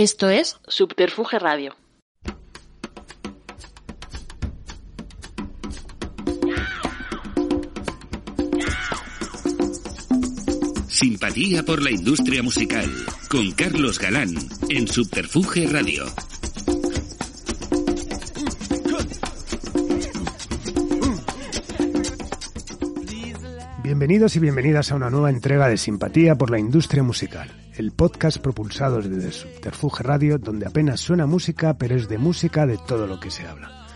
Esto es Subterfuge Radio. Simpatía por la industria musical con Carlos Galán en Subterfuge Radio. Bienvenidos y bienvenidas a una nueva entrega de Simpatía por la industria musical, el podcast propulsado desde Subterfuge Radio donde apenas suena música, pero es de música de todo lo que se habla.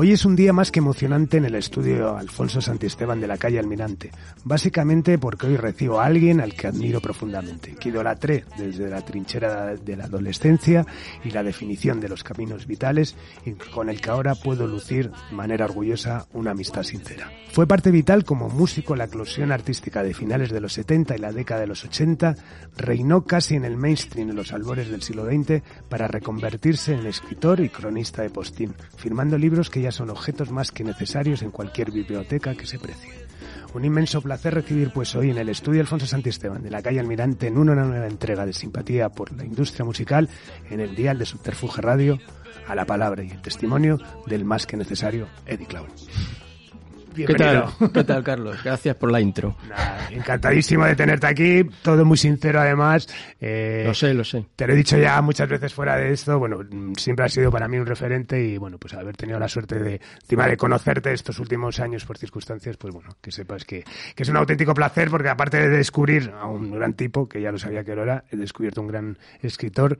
Hoy es un día más que emocionante en el estudio Alfonso Santisteban de la calle Almirante, básicamente porque hoy recibo a alguien al que admiro profundamente, que idolatré desde la trinchera de la adolescencia y la definición de los caminos vitales y con el que ahora puedo lucir de manera orgullosa una amistad sincera. Fue parte vital como músico la eclosión artística de finales de los 70 y la década de los 80, reinó casi en el mainstream en los albores del siglo XX para reconvertirse en escritor y cronista de postín, firmando libros que ya son objetos más que necesarios en cualquier biblioteca que se precie. Un inmenso placer recibir pues hoy en el estudio Alfonso Santisteban de la calle Almirante en una nueva entrega de simpatía por la industria musical en el dial de Subterfuge Radio a la palabra y el testimonio del más que necesario Eddie Clown. ¿Qué tal? ¿Qué tal, Carlos? Gracias por la intro. Nada, encantadísimo de tenerte aquí, todo muy sincero además. Eh, lo sé, lo sé. Te lo he dicho ya muchas veces fuera de esto, bueno, siempre has sido para mí un referente y bueno, pues haber tenido la suerte de, encima de conocerte estos últimos años por circunstancias, pues bueno, que sepas que, que es un auténtico placer porque aparte de descubrir a un gran tipo, que ya lo sabía que lo era, he descubierto un gran escritor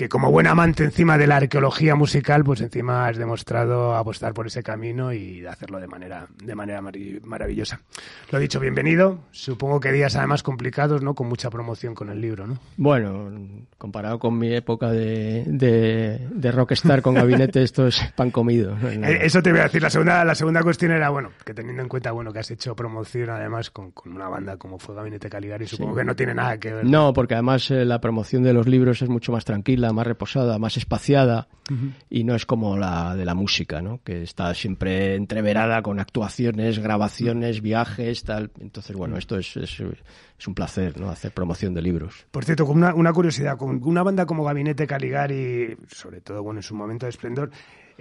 que como buen amante encima de la arqueología musical, pues encima has demostrado apostar por ese camino y hacerlo de manera, de manera maravillosa. Lo dicho, bienvenido. Supongo que días además complicados, ¿no? Con mucha promoción con el libro, ¿no? Bueno, comparado con mi época de, de, de rockstar con gabinete, esto es pan comido. No Eso te voy a decir. La segunda, la segunda cuestión era, bueno, que teniendo en cuenta, bueno, que has hecho promoción además con, con una banda como fue Gabinete Caligari, supongo sí. que no tiene nada que ver. No, porque además eh, la promoción de los libros es mucho más tranquila más reposada, más espaciada uh -huh. y no es como la de la música, ¿no? Que está siempre entreverada con actuaciones, grabaciones, viajes, tal. Entonces, bueno, esto es, es, es un placer, ¿no? Hacer promoción de libros. Por cierto, con una, una curiosidad, con una banda como Gabinete Caligari, sobre todo, bueno, en su momento de esplendor,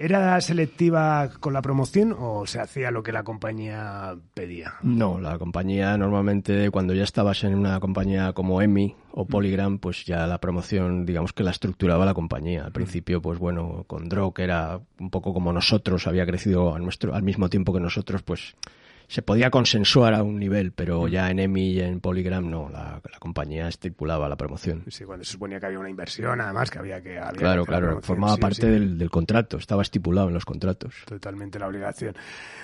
¿Era selectiva con la promoción o se hacía lo que la compañía pedía? No, la compañía normalmente cuando ya estabas en una compañía como EMI o Polygram, pues ya la promoción, digamos que la estructuraba la compañía. Al principio, pues bueno, con Draw, que era un poco como nosotros, había crecido a nuestro, al mismo tiempo que nosotros, pues se podía consensuar a un nivel, pero ya en EMI y en Polygram no, la, la, compañía estipulaba la promoción. Sí, cuando se suponía que había una inversión, además que había que... Había claro, que claro, formaba sí, parte sí. Del, del, contrato, estaba estipulado en los contratos. Totalmente la obligación.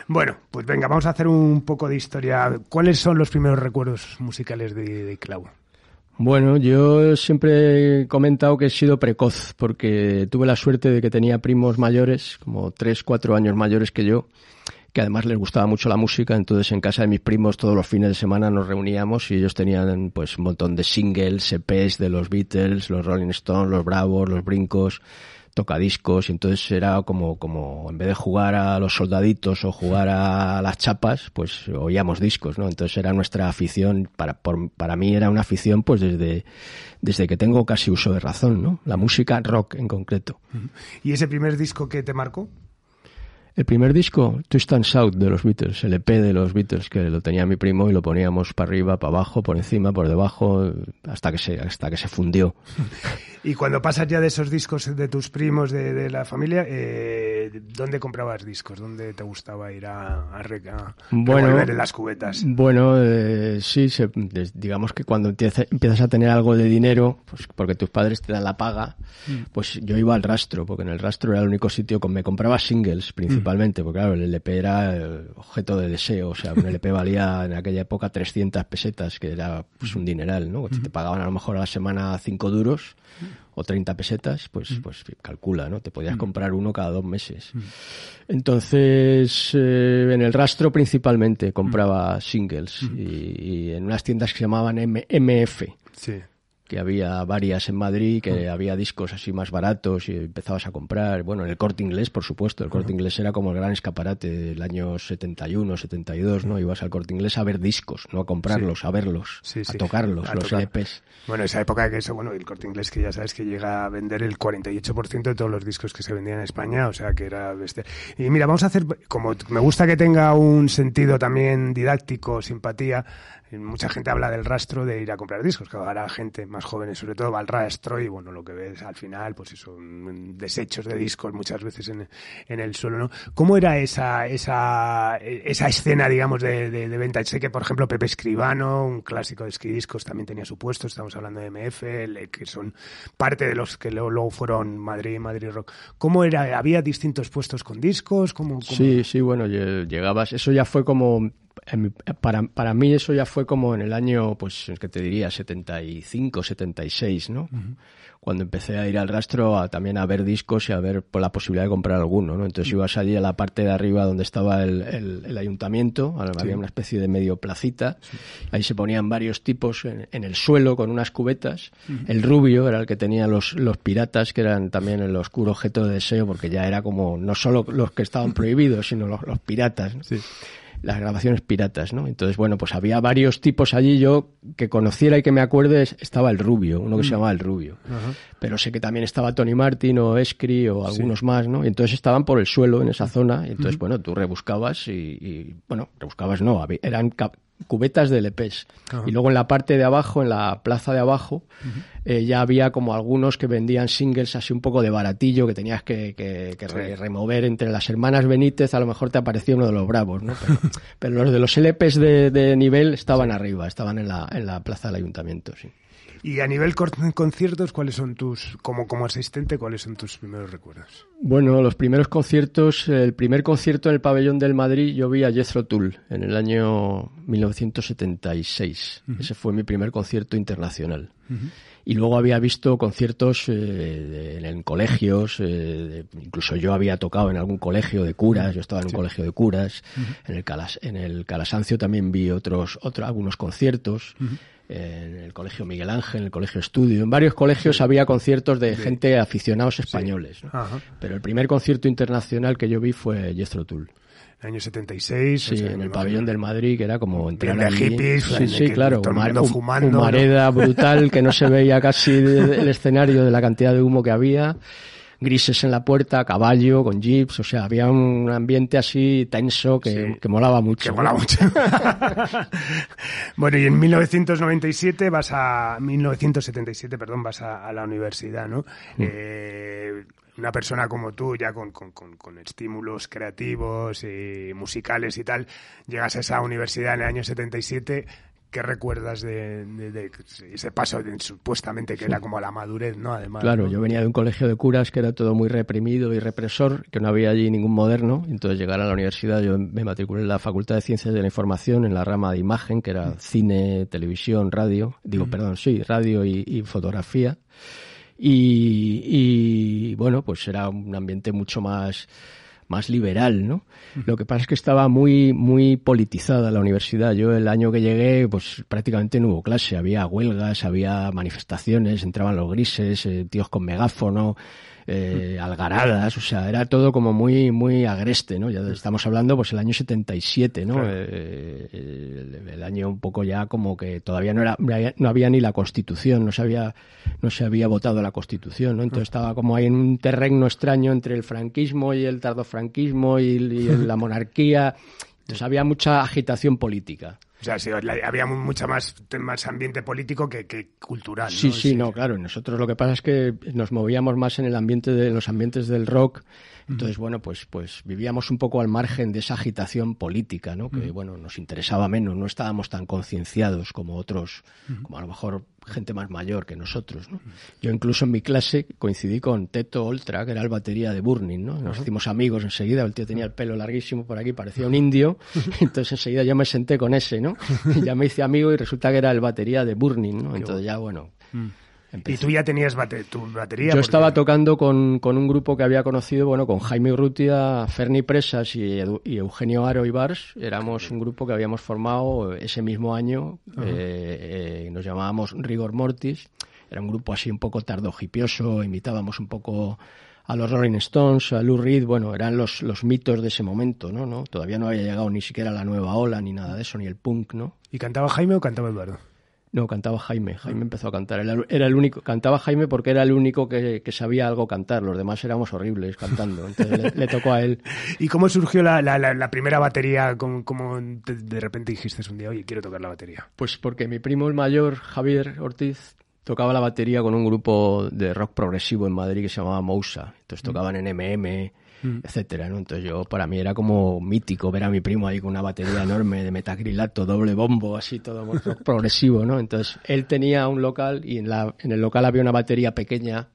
Bueno, pues venga, vamos a hacer un poco de historia. ¿Cuáles son los primeros recuerdos musicales de, de Clau? Bueno, yo siempre he comentado que he sido precoz, porque tuve la suerte de que tenía primos mayores, como tres, cuatro años mayores que yo, que además les gustaba mucho la música, entonces en casa de mis primos todos los fines de semana nos reuníamos y ellos tenían pues un montón de singles, EPs de los Beatles, los Rolling Stones, los Bravos, los Brincos, tocadiscos, y entonces era como, como en vez de jugar a los soldaditos o jugar a las chapas, pues oíamos discos, ¿no? Entonces era nuestra afición, para, por, para mí era una afición pues desde, desde que tengo casi uso de razón, ¿no? La música rock en concreto. ¿Y ese primer disco que te marcó? El primer disco, Twist and Shout de los Beatles, el EP de los Beatles, que lo tenía mi primo y lo poníamos para arriba, para abajo, por encima, por debajo, hasta que se, hasta que se fundió. Y cuando pasas ya de esos discos de tus primos, de, de la familia, eh, ¿dónde comprabas discos? ¿Dónde te gustaba ir a, a, a bueno, en las cubetas? Bueno, eh, sí, se, digamos que cuando empieza, empiezas a tener algo de dinero, pues porque tus padres te dan la paga, mm. pues yo iba al rastro, porque en el rastro era el único sitio que me compraba singles principalmente, mm. porque claro, el LP era el objeto de deseo, o sea, un LP valía en aquella época 300 pesetas, que era pues un dineral, ¿no? Mm. Te pagaban a lo mejor a la semana 5 duros o 30 pesetas, pues, mm. pues calcula, ¿no? Te podías mm. comprar uno cada dos meses. Mm. Entonces, eh, en el rastro principalmente compraba singles y, y, en unas tiendas que se llamaban M MF. Sí. Que había varias en Madrid, que había discos así más baratos y empezabas a comprar. Bueno, en el corte inglés, por supuesto. El corte inglés era como el gran escaparate del año 71, 72, ¿no? Ibas al corte inglés a ver discos, no a comprarlos, a verlos, a tocarlos, los LPs. Bueno, esa época que eso, bueno, el corte inglés que ya sabes que llega a vender el 48% de todos los discos que se vendían en España, o sea que era bestial. Y mira, vamos a hacer, como me gusta que tenga un sentido también didáctico, simpatía, mucha gente habla del rastro de ir a comprar discos, que ahora gente más jóvenes sobre todo va al rastro y bueno, lo que ves al final pues son desechos de discos muchas veces en, en, el suelo, ¿no? ¿Cómo era esa, esa, esa escena, digamos, de, de, venta? Sé que, por ejemplo, Pepe Escribano, un clásico de Discos también tenía su puesto, estamos hablando de MF, que son parte de los que luego fueron Madrid, Madrid Rock. ¿Cómo era? ¿Había distintos puestos con discos? ¿Cómo, Sí, sí, bueno, llegabas, eso ya fue como para, para mí eso ya fue como en el año, pues, que te diría, 75, 76, ¿no? Cuando empecé a ir al rastro a, también a ver discos y a ver por la posibilidad de comprar alguno, ¿no? Entonces ibas allí a la parte de arriba donde estaba el, el, ayuntamiento, había una especie de medio placita, ahí se ponían varios tipos en, el suelo con unas cubetas, el rubio era el que tenía los, los piratas, que eran también el oscuro objeto de deseo, porque ya era como, no solo los que estaban prohibidos, sino los, los piratas, ¿no? Las grabaciones piratas, ¿no? Entonces, bueno, pues había varios tipos allí. Yo que conociera y que me acuerde estaba el Rubio, uno que se mm. llamaba el Rubio. Pero sé que también estaba Tony Martin o Escri o algunos más, ¿no? Y entonces estaban por el suelo en esa zona. Y entonces, bueno, tú rebuscabas y, bueno, rebuscabas no, eran cubetas de LPs. Y luego en la parte de abajo, en la plaza de abajo, eh, ya había como algunos que vendían singles así un poco de baratillo que tenías que, remover entre las hermanas Benítez, a lo mejor te apareció uno de los bravos, ¿no? Pero, los de los LPs de, nivel estaban arriba, estaban en la, en la plaza del ayuntamiento, sí. Y a nivel conciertos, ¿cuáles son tus, como, como asistente, cuáles son tus primeros recuerdos? Bueno, los primeros conciertos, el primer concierto en el pabellón del Madrid yo vi a Jethro Tull en el año 1976. Ese fue mi primer concierto internacional. Y luego había visto conciertos eh, en, colegios, eh, incluso yo había tocado en algún colegio de curas, yo estaba en un colegio de curas, en, el Calas, en el Calasancio también vi otros, otros algunos conciertos en el Colegio Miguel Ángel, en el Colegio Estudio. En varios colegios había conciertos de gente aficionados españoles. Pero el primer concierto internacional que yo vi fue Jethro Tull. Año 76. Sí, en el pabellón del Madrid, que era como entrar de hippies, sí, sí, claro, fumando, humareda brutal que no se veía casi el escenario de la cantidad de humo que había grises en la puerta, caballo, con jeeps, o sea, había un ambiente así tenso que, molaba mucho. Que molaba mucho. bueno, y en 1997 vas a, 1977, perdón, vas a, la universidad, ¿no? Mm. Eh, una persona como tú, ya con, con, con, estímulos creativos y musicales y tal, llegas a esa universidad en el año 77 ¿Qué recuerdas de, ese paso supuestamente que era como la madurez, ¿no? Además. Claro, yo venía de un colegio de curas que era todo muy reprimido y represor, que no había allí ningún moderno. Entonces llegar a la universidad, yo me matriculé en la Facultad de Ciencias de la Información, en la rama de imagen, que era cine, televisión, radio. Digo, perdón, sí, radio y, fotografía. Y bueno, pues era un ambiente mucho más más liberal, ¿no? Lo que pasa es que estaba muy, muy politizada la universidad. Yo el año que llegué, pues prácticamente no hubo clase. Había huelgas, había manifestaciones, entraban los grises, eh, tíos con megáfono, eh, algaradas, o sea, era todo como muy, muy agreste, ¿no? Ya estamos hablando, pues el año 77, ¿no? Eh, el, año un poco ya como que todavía no era, no había ni la Constitución, no se había, no se había votado la Constitución, ¿no? Entonces estaba como ahí en un terreno extraño entre el franquismo y el tardofranquismo y, y la monarquía. Entonces había mucha agitación política. Sea, sí, había mucha más, más ambiente político que, cultural. Sí, sí, no, claro. Nosotros lo que pasa es que nos movíamos más en el ambiente de los ambientes del rock. Entonces, bueno, pues, pues vivíamos un poco al margen de esa agitación política, ¿no? Que, bueno, nos interesaba menos. No estábamos tan concienciados como otros, como a lo mejor gente más mayor que nosotros, ¿no? Yo incluso en mi clase coincidí con Teto Oltra, que era el batería de Burning, ¿no? Nos hicimos amigos enseguida, el tío tenía el pelo larguísimo por aquí, parecía un indio, entonces enseguida yo me senté con ese, ¿no? ya me hice amigo y resulta que era el batería de Burning, ¿no? Entonces ya, bueno... Mm. ¿Y tú ya tenías tu batería? Yo estaba tocando con, con, un grupo que había conocido, bueno, con Jaime Urrutia, Ferni Presas y, Eugenio Aro y Bars. Éramos un grupo que habíamos formado ese mismo año. Eh, eh, nos llamábamos Rigor Mortis. era un grupo así un poco tardojipioso, imitábamos un poco a los Rolling Stones, a Lou Reed, bueno, eran los, los mitos de ese momento, ¿no? ¿no? Todavía no había llegado ni siquiera la nueva ola, ni nada de eso, ni el punk, ¿no? ¿Y cantaba Jaime o cantaba Eduardo? No, cantaba Jaime. Jaime empezó a cantar. Era el único, cantaba Jaime porque era el único que, sabía algo cantar. Los demás éramos horribles cantando. Entonces le, tocó a él. ¿Y cómo surgió la, la, primera batería? ¿Cómo, de, repente dijiste un día, oye, quiero tocar la batería? Pues porque mi primo el mayor, Javier Ortiz, tocaba la batería con un grupo de rock progresivo en Madrid que se llamaba Mousa. Entonces tocaban en MM, mm. etcétera, ¿no? Entonces yo, para mí era como mítico ver a mi primo ahí con una batería enorme de metacrilato, doble bombo, así todo progresivo, ¿no? Entonces él tenía un local y en, la, en el local había una batería pequeña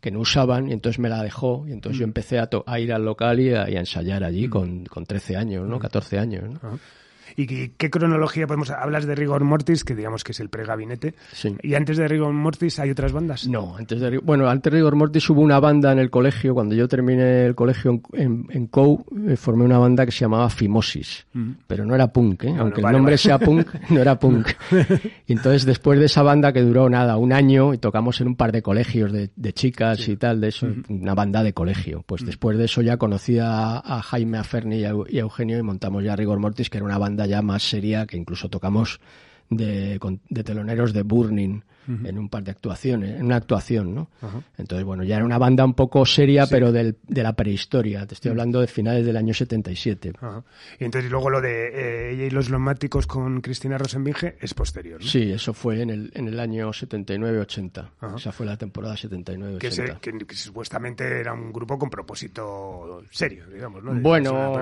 que no usaban y entonces me la dejó y entonces yo mm. empecé a, a, ir al local y a, ensayar allí con, con 13 años, ¿no? 14 años, ¿no? Ah. ¿Y qué cronología podemos...? Hablas de Rigor Mortis, que digamos que es el pregabinete. Sí. ¿Y antes de Rigor Mortis hay otras bandas? No, antes de... Bueno, antes de Rigor Mortis hubo una banda en el colegio. Cuando yo terminé el colegio en, en, COU, eh, formé una banda que se llamaba Fimosis. Mm. Pero no era punk, ¿eh? Aunque el nombre sea punk, no era punk. y entonces, después de esa banda que duró nada, un año, y tocamos en un par de colegios de, chicas y tal, de eso, una banda de colegio. Pues después de eso ya conocí a, Jaime, a Ferni y a, y a Eugenio y montamos ya Rigor Mortis, que era una banda ya más seria que incluso tocamos de, de teloneros de Burning en un par de actuaciones, en una actuación, ¿no? Entonces, bueno, ya era una banda un poco seria, pero del, de la prehistoria. Te estoy hablando de finales del año 77. Y entonces luego lo de eh, ella y los lomáticos con Cristina Rosenbinge es posterior, ¿no? Sí, eso fue en el, en el año 79-80. Esa fue la temporada 79-80. Que, que, supuestamente era un grupo con propósito serio, digamos, ¿no? bueno,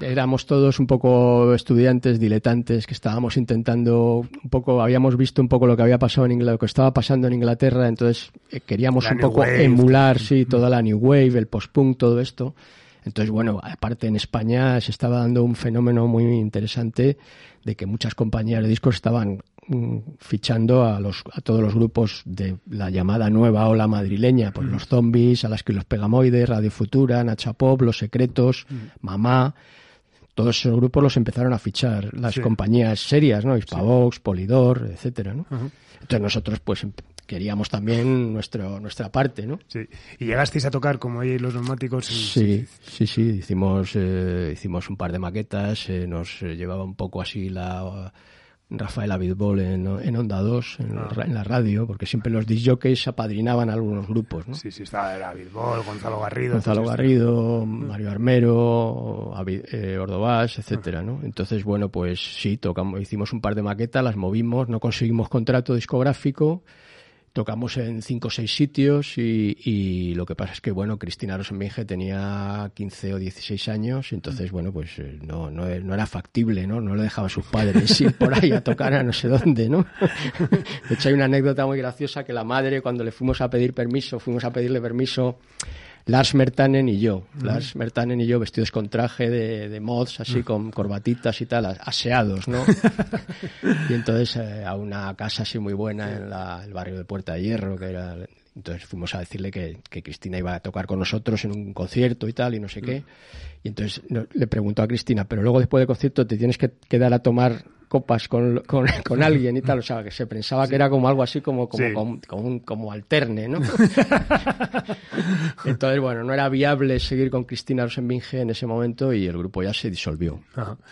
éramos todos un poco estudiantes, diletantes, que estábamos intentando un poco, habíamos visto un poco lo que había pasado en Inglaterra, estaba pasando en Inglaterra, entonces eh, queríamos un poco emular, sí, toda la New Wave, el post-punk, todo esto. Entonces, bueno, aparte en España se estaba dando un fenómeno muy interesante de que muchas compañías de discos estaban mm, fichando a, los, a todos los grupos de la llamada nueva ola madrileña, pues los zombies, a las que los pegamoides, Radio Futura, Nacha Pop, Los Secretos, Mamá, todos esos grupos los empezaron a fichar las compañías serias, ¿no? Hispavox, Polidor, etcétera, ¿no? Entonces nosotros pues queríamos también nuestro, nuestra parte, ¿no? Sí. ¿Y llegasteis a tocar como ahí los neumáticos? Sí, sí, sí, hicimos, eh, hicimos un par de maquetas, eh, nos llevaba un poco así la... Rafael Avidbol en, en Onda 2, ah. en, la radio, porque siempre los disjockeys apadrinaban a algunos grupos, ¿no? Sí, sí, estaba Avidbol, Gonzalo Garrido. Gonzalo Garrido, Mario Armero, eh, Ordovás, etcétera, ¿no? Entonces, bueno, pues sí, tocamos, hicimos un par de maquetas, las movimos, no conseguimos contrato discográfico, tocamos en cinco o seis sitios y, lo que pasa es que, bueno, Cristina Rosenbinge tenía 15 o 16 años y entonces, bueno, pues eh, no, no, era factible, ¿no? No le dejaba a sus padres ir por ahí a tocar a no sé dónde, ¿no? De hecho, hay una anécdota muy graciosa que la madre, cuando le fuimos a pedir permiso, fuimos a pedirle permiso Lars Mertanen y yo. Lars Mertanen y yo vestidos con traje de, mods, así con corbatitas y tal, aseados, ¿no? y entonces eh, a una casa así muy buena en el barrio de Puerta de Hierro, que era... Entonces fuimos a decirle que, Cristina iba a tocar con nosotros en un concierto y tal, y no sé qué. Y entonces le preguntó a Cristina, pero luego después del concierto te tienes que quedar a tomar copas con, con, con, alguien y tal, o sea, que se pensaba que era como algo así como, como, como, como, alterne, ¿no? Entonces, bueno, no era viable seguir con Cristina Rosenbinge en ese momento y el grupo ya se disolvió.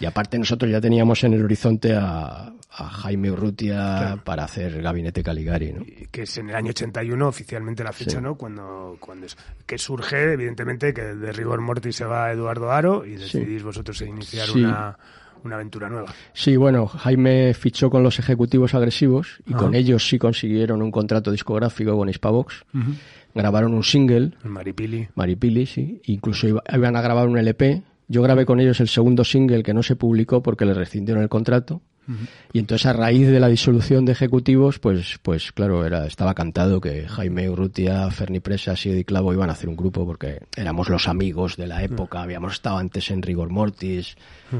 Y aparte nosotros ya teníamos en el horizonte a, a Jaime Urrutia para hacer Gabinete Caligari, ¿no? Que es en el año 81 oficialmente la fecha, ¿no? Cuando, cuando es, que surge, evidentemente, que de Rigor Mortis se va Eduardo Aro y decidís vosotros iniciar una una aventura nueva. Sí, bueno, Jaime fichó con los ejecutivos agresivos y con ellos sí consiguieron un contrato discográfico con Hispavox. Grabaron un single. Maripili. Maripili, sí. Incluso iban a grabar un LP. Yo grabé con ellos el segundo single que no se publicó porque le rescindieron el contrato. Y entonces a raíz de la disolución de ejecutivos, pues, pues claro, era, estaba cantado que Jaime Urrutia, Ferni Presas y Clavo iban a hacer un grupo porque éramos los amigos de la época, habíamos estado antes en Rigor Mortis,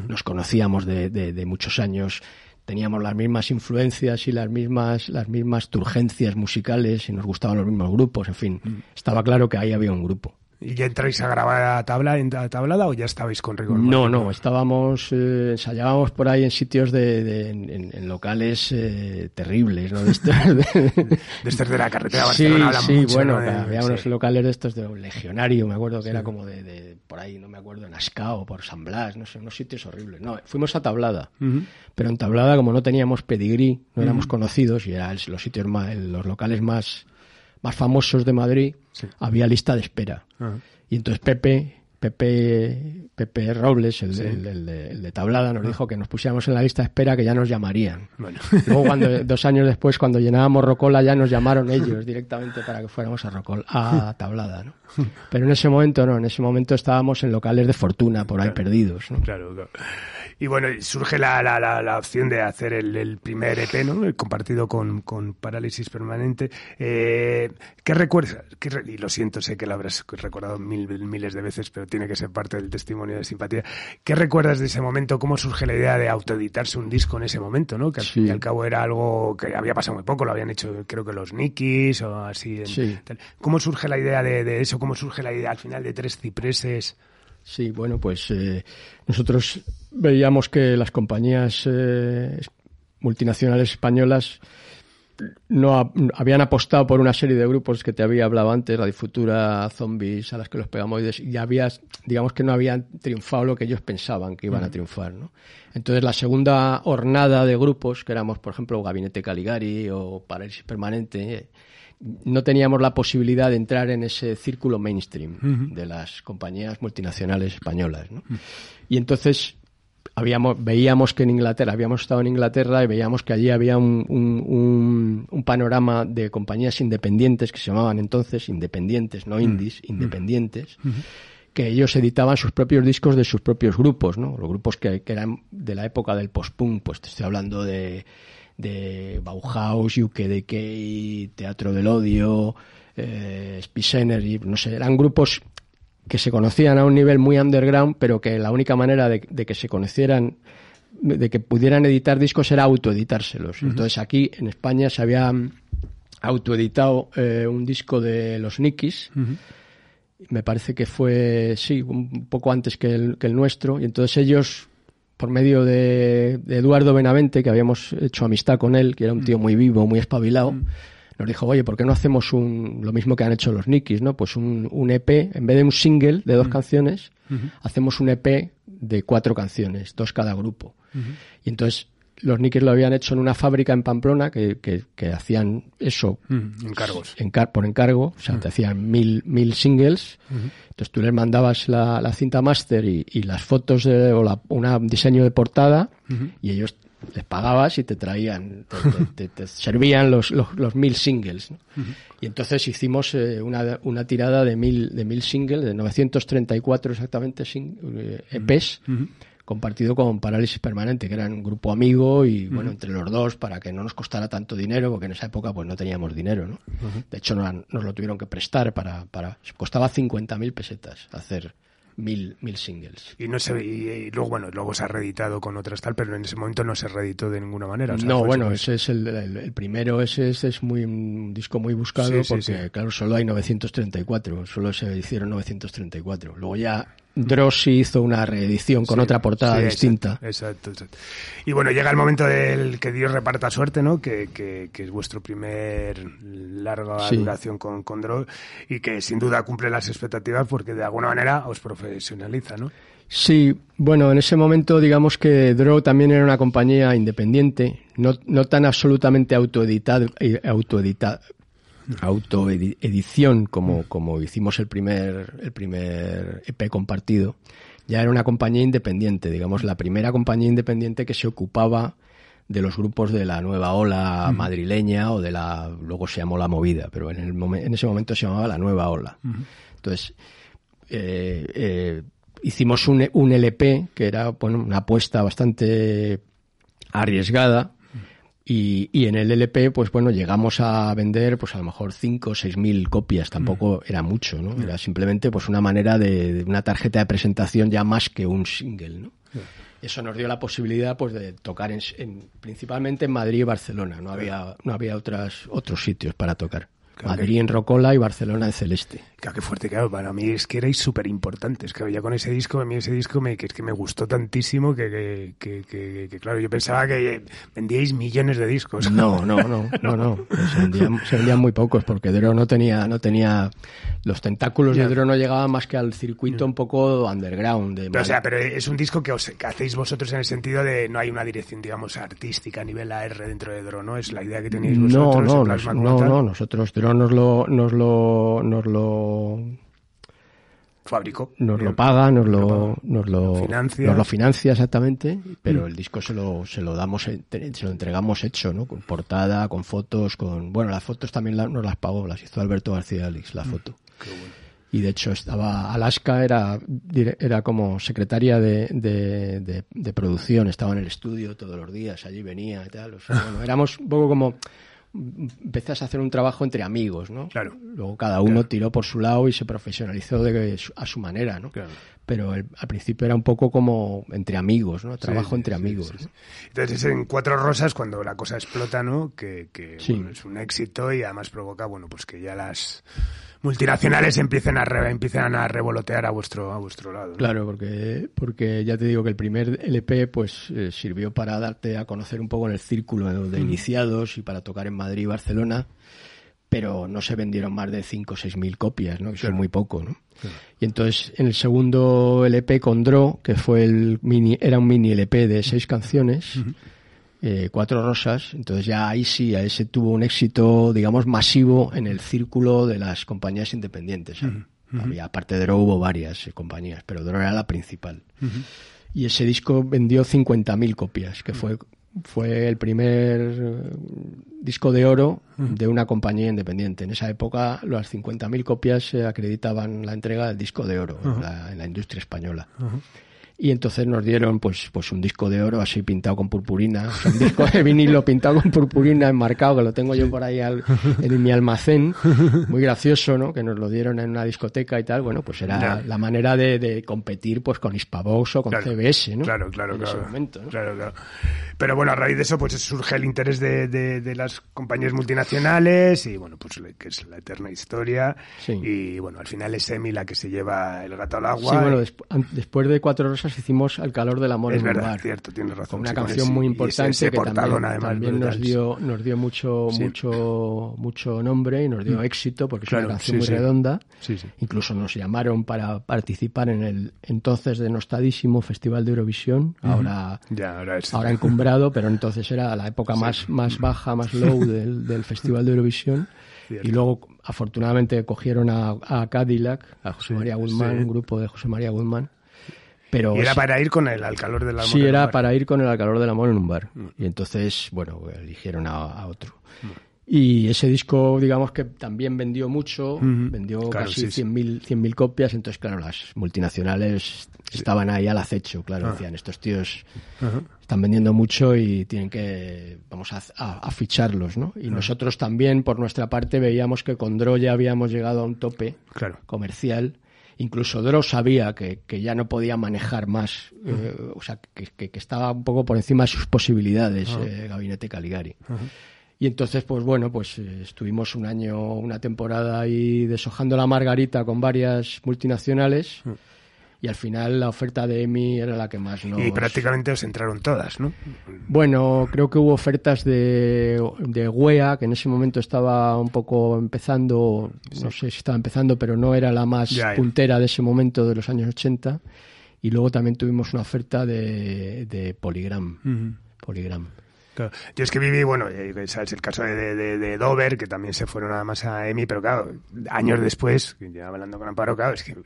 nos conocíamos de, de, muchos años, teníamos las mismas influencias y las mismas, las mismas turgencias musicales y nos gustaban los mismos grupos, en fin, estaba claro que ahí había un grupo. ¿Y ya entráis a grabar a, tabla, en, tablada o ya estabais con rigor? No, no, estábamos, eh, ensayábamos por ahí en sitios de, en, locales eh, terribles, ¿no? De estos de, la carretera Barcelona. Sí, sí, bueno, había unos locales de estos de legionario, me acuerdo que era como de, por ahí, no me acuerdo, en Ascao, por San Blas, no sé, unos sitios horribles. No, fuimos a tablada, pero en tablada como no teníamos pedigrí, no éramos conocidos y eran los sitios más, los locales más más famosos de Madrid, había lista de espera. Y entonces Pepe, Pepe, Pepe Robles, el, de, Tablada, nos dijo que nos pusiéramos en la lista de espera que ya nos llamarían. Luego, cuando, dos años después, cuando llenábamos Rocola, ya nos llamaron ellos directamente para que fuéramos a, Rocola, a Tablada. ¿no? Pero en ese momento no, en ese momento estábamos en locales de fortuna, por ahí perdidos. Claro, claro. Y bueno, surge la, la, la, opción de hacer el, primer EP, ¿no? El compartido con, con Parálisis Permanente. Eh, ¿Qué recuerdas? y lo siento, sé que lo habrás recordado mil, miles de veces, pero tiene que ser parte del testimonio de simpatía. ¿Qué recuerdas de ese momento? ¿Cómo surge la idea de autoeditarse un disco en ese momento, ¿no? Que al fin y al cabo era algo que había pasado muy poco, lo habían hecho creo que los Nikis o así. ¿Cómo surge la idea de, de eso? ¿Cómo surge la idea al final de Tres Cipreses? Sí, bueno, pues eh, nosotros veíamos que las compañías eh, multinacionales españolas no habían apostado por una serie de grupos que te había hablado antes, la Difutura, Zombies, a las que los pegamoides, y había, digamos que no habían triunfado lo que ellos pensaban que iban a triunfar, ¿no? Entonces la segunda hornada de grupos, que éramos, por ejemplo, Gabinete Caligari o Parálisis Permanente, no teníamos la posibilidad de entrar en ese círculo mainstream de las compañías multinacionales españolas. ¿no? Y entonces habíamos, veíamos que en Inglaterra, habíamos estado en Inglaterra y veíamos que allí había un, un, panorama de compañías independientes que se llamaban entonces independientes, no indies, independientes. que ellos editaban sus propios discos de sus propios grupos, ¿no? Los grupos que, que eran de la época del post-punk, pues te estoy hablando de de Bauhaus, UKDK, Teatro del Odio, eh, y no sé, eran grupos que se conocían a un nivel muy underground, pero que la única manera de, que se conocieran, de que pudieran editar discos era autoeditárselos. Entonces aquí en España se había autoeditado eh, un disco de los Nikis. Me parece que fue, sí, un poco antes que el, que el nuestro. Y entonces ellos por medio de, Eduardo Benavente, que habíamos hecho amistad con él, que era un tío mm. muy vivo, muy espabilado, mm. nos dijo, oye, ¿por qué no hacemos un, lo mismo que han hecho los Nikis, ¿no? Pues un, un EP, en vez de un single de dos mm. canciones, hacemos un EP de cuatro canciones, dos cada grupo. Y entonces los Nikis lo habían hecho en una fábrica en Pamplona que, que, hacían eso mm, encargos. por encargo, o sea, te hacían mil, mil singles. Entonces tú les mandabas la, la cinta máster y, y, las fotos de, o la, un diseño de portada y ellos les pagabas y te traían, te, te, servían los, los, mil singles. Y entonces hicimos eh, una, una, tirada de mil, de mil singles, de 934 exactamente sing, eh, EPs compartido con Parálisis Permanente, que eran un grupo amigo y bueno, entre los dos para que no nos costara tanto dinero, porque en esa época pues no teníamos dinero, ¿no? De hecho nos, nos, lo tuvieron que prestar para, para costaba 50.000 pesetas hacer mil, mil singles. Y no se y, luego bueno, luego se ha reeditado con otras tal, pero en ese momento no se reeditó de ninguna manera. no, bueno, ese es el, el, primero, ese, es muy un disco muy buscado porque claro, solo hay 934, solo se hicieron 934. Luego ya Drossi hizo una reedición con otra portada distinta. Exacto, exacto, Y bueno, llega el momento del que Dios reparta suerte, ¿no? Que, que, es vuestro primer larga duración con, con y que sin duda cumple las expectativas porque de alguna manera os profesionaliza, ¿no? Sí, bueno, en ese momento digamos que Draw también era una compañía independiente, no, no tan absolutamente autoeditada, autoeditada, autoedición como, como hicimos el primer, el primer EP compartido, ya era una compañía independiente, digamos, la primera compañía independiente que se ocupaba de los grupos de la nueva ola mm. madrileña o de la, luego se llamó la movida, pero en, el en ese momento se llamaba la nueva ola. Entonces, eh, eh, hicimos un, un LP que era bueno, una apuesta bastante arriesgada, y, y, en el LP, pues bueno, llegamos a vender pues a lo mejor 5 o 6 mil copias, tampoco mm. era mucho, ¿no? Era simplemente pues una manera de, una tarjeta de presentación ya más que un single, ¿no? Eso nos dio la posibilidad pues de tocar en, principalmente en Madrid y Barcelona, no había, no había otras, otros sitios para tocar. Madrid en rocola y Barcelona en celeste. Claro, qué fuerte, claro. Para mí es que erais súper importantes. Claro, ya con ese disco, a mí ese disco me, que es que me gustó tantísimo que, que, que, claro, yo pensaba que vendíais millones de discos. No, no, no, no, no. Se vendían, se vendían muy pocos porque Dro no tenía, no tenía, los tentáculos de Dro no llegaban más que al circuito un poco underground. De pero, o sea, pero es un disco que, os, que hacéis vosotros en el sentido de no hay una dirección, digamos, artística a nivel AR dentro de Dro, ¿no? Es la idea que tenéis vosotros. No, no, no, no, nosotros Dro nos lo, nos lo, nos lo fabricó. Nos lo paga, nos lo, nos lo financia. Nos lo financia exactamente, pero mm. el disco se lo, se lo damos, se lo entregamos hecho, ¿no? Con portada, con fotos, con, bueno, las fotos también nos las pagó, las hizo Alberto García Alix, la mm. foto. Y de hecho estaba, Alaska era, era como secretaria de, de, de, producción, estaba en el estudio todos los días, allí venía y tal. O sea, bueno, éramos un poco como, empezás a hacer un trabajo entre amigos, ¿no? Claro. Luego cada uno tiró por su lado y se profesionalizó de, a su manera, ¿no? Claro. Pero al principio era un poco como entre amigos, ¿no? Trabajo entre amigos. Entonces en Cuatro Rosas cuando la cosa explota, ¿no? Que, que es un éxito y además provoca, bueno, pues que ya las multinacionales empiecen a empiezan a revolotear a vuestro a vuestro lado. Claro, porque porque ya te digo que el primer LP pues eh, sirvió para darte a conocer un poco en el círculo de mm. iniciados y para tocar en Madrid y Barcelona, pero no se vendieron más de 5 o 6 mil copias, ¿no? Eso es muy poco, ¿no? Y entonces en el segundo LP con Dro, que fue el mini era un mini LP de seis canciones. Eh, Cuatro Rosas, entonces ya ahí sí, ahí se tuvo un éxito, digamos, masivo en el círculo de las compañías independientes. Había, aparte de Dro hubo varias eh, compañías, pero Dro era la principal. Y ese disco vendió 50.000 copias, que fue, fue el primer eh, disco de oro de una compañía independiente. En esa época las 50.000 copias se acreditaban la entrega del disco de oro en la, en, la, industria española y entonces nos dieron pues pues un disco de oro así pintado con purpurina, un disco de vinilo pintado con purpurina enmarcado que lo tengo yo por ahí en mi almacén, muy gracioso, ¿no? Que nos lo dieron en una discoteca y tal, bueno, pues era la manera de, competir pues con Hispavox o con CBS, ¿no? Claro, claro, claro. claro, claro. Pero bueno, a raíz de eso pues surge el interés de, de, las compañías multinacionales y bueno, pues que es la eterna historia y bueno, al final es Emi la que se lleva el gato al agua. Sí, bueno, después de cuatro horas hicimos Al calor del amor es en verdad, bar. cierto, tienes razón. una canción muy importante que también, nos dio nos dio mucho mucho mucho nombre y nos dio mm. éxito porque es una canción muy redonda. Incluso nos llamaron para participar en el entonces denostadísimo Festival de Eurovisión, ahora ahora, encumbrado, pero entonces era la época más más baja, más low del, del Festival de Eurovisión. Y luego, afortunadamente, cogieron a, a Cadillac, a José María Guzmán, un grupo de José María Guzmán, y era para ir con el al calor del amor. Sí, era para ir con el al calor del amor en un bar. Mm. Y entonces, bueno, eligieron a, otro. Mm. Y ese disco, digamos que también vendió mucho, vendió casi 100.000 mil copias, entonces, claro, las multinacionales estaban ahí al acecho, claro, ah. decían, estos tíos están vendiendo mucho y tienen que, vamos a, ficharlos, ¿no? Y nosotros también, por nuestra parte, veíamos que con Dro ya habíamos llegado a un tope comercial Incluso Dross sabía que, que ya no podía manejar más, eh, o sea, que, que, estaba un poco por encima de sus posibilidades, eh, Gabinete Caligari. Y entonces, pues bueno, pues eh, estuvimos un año, una temporada ahí deshojando la margarita con varias multinacionales y al final la oferta de EMI era la que más nos... Y prácticamente os entraron todas, ¿no? Bueno, creo que hubo ofertas de, de WEA, que en ese momento estaba un poco empezando, no sé si estaba empezando, pero no era la más puntera de ese momento de los años 80. Y luego también tuvimos una oferta de, de Polygram. Polygram. Yo es que viví, bueno, eh, sabes el caso de, de, Dover, que también se fueron nada más a EMI, pero claro, años después, ya hablando con Amparo, claro, es que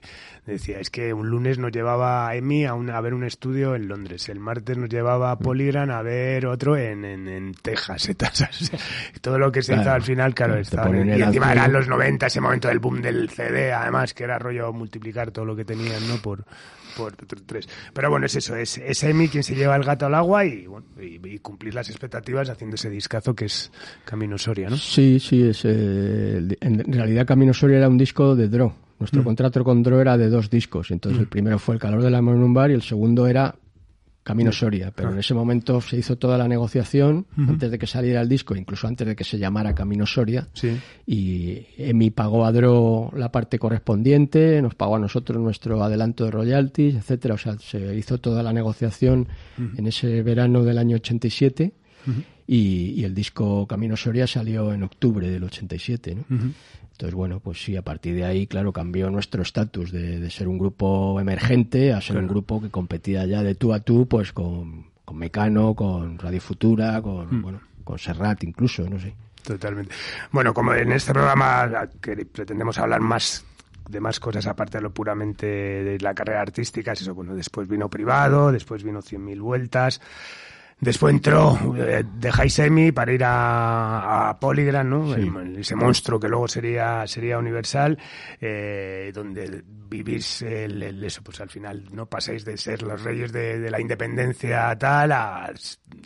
decía, es que un lunes nos llevaba a EMI a, a ver un estudio en Londres, el martes nos llevaba a. Polygram a ver otro en, en, Texas, todo lo que se hizo al final, claro, estaba, y encima eran los 90, ese momento del boom del CD, además, que era rollo multiplicar todo lo que tenían, ¿no? Por, por tres. Pero bueno, es eso, es, es Emi quien se lleva el gato al agua y, bueno, y, cumplir las expectativas haciendo ese discazo que es Camino Soria, ¿no? Sí, sí, es, eh, en realidad Camino Soria era un disco de Dro. Nuestro mm. contrato con Dro era de dos discos. Entonces mm. el primero fue El calor del amor en un bar y el segundo era Camino Soria, pero en ese momento se hizo toda la negociación antes de que saliera el disco, incluso antes de que se llamara Camino Soria. Y Emi pagó a Dro la parte correspondiente, nos pagó a nosotros nuestro adelanto de royalties, etcétera. O sea, se hizo toda la negociación en ese verano del año 87 y, y, el disco Camino Soria salió en octubre del 87, ¿no? Entonces, bueno, pues sí, a partir de ahí, claro, cambió nuestro estatus de, de, ser un grupo emergente a ser claro. un grupo que competía ya de tú a tú, pues con, con Mecano, con Radio Futura, con, mm. bueno, con Serrat incluso, no sé. Totalmente. Bueno, como en este programa que pretendemos hablar más de más cosas aparte de lo puramente de la carrera artística, es eso, bueno, después vino privado, después vino 100.000 vueltas, Después entró, eh, dejáis Semi para ir a, a Polygram, ¿no? Sí. Ese monstruo que luego sería, sería Universal, eh, donde vivís el, el, eso, pues al final no pasáis de ser los reyes de, de la independencia tal a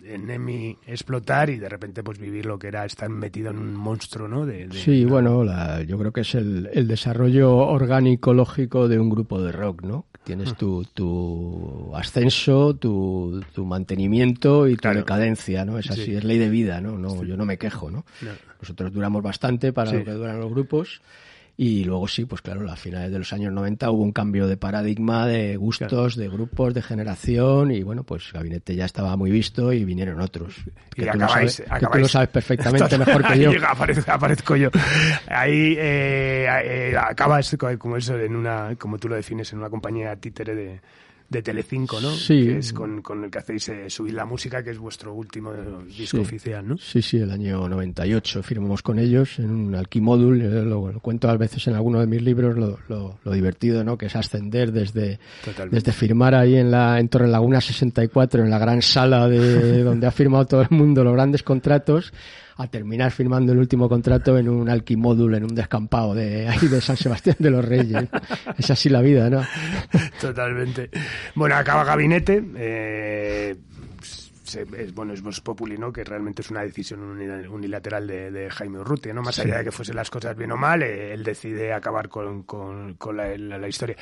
en EMI explotar y de repente pues vivir lo que era estar metido en un monstruo, ¿no? De, de sí, bueno, la, yo creo que es el, el desarrollo orgánico lógico de un grupo de rock, ¿no? Tienes tu, tu ascenso, tu, tu mantenimiento y tu claro. decadencia, ¿no? Es así, sí. es ley de vida, ¿no? no. Yo no me quejo, ¿no? no. Nosotros duramos bastante para sí. lo que duran los grupos y luego sí, pues claro, a finales de los años 90 hubo un cambio de paradigma, de gustos, claro. de grupos, de generación y bueno, pues Gabinete ya estaba muy visto y vinieron otros. Que, y tú, acabáis, lo sabes, que tú lo sabes perfectamente mejor que yo. Ahí aparezco, aparezco, yo. Ahí eh, eh, acabas como eso en una, como tú lo defines, en una compañía títere de de Telecinco, ¿no? Sí. Que es con, con el que hacéis eh, subir la música, que es vuestro último disco sí. oficial, ¿no? Sí, sí, el año 98 firmamos con ellos en un alquimódul, eh, lo, lo, cuento a veces en alguno de mis libros, lo, lo, lo divertido, ¿no? Que es ascender desde, desde firmar ahí en la en Torre Laguna 64, en la gran sala de donde ha firmado todo el mundo los grandes contratos, a terminar firmando el último contrato en un alquimódulo, en un descampado de ahí de San Sebastián de los Reyes. es así la vida, ¿no? Totalmente. Bueno, acaba gabinete. Eh, es, bueno, es Vox Populi, ¿no? Que realmente es una decisión unilateral de, de Jaime Urrutia, ¿no? Más sí. allá de que fuesen las cosas bien o mal, eh, él decide acabar con, con, con la, la, la, historia.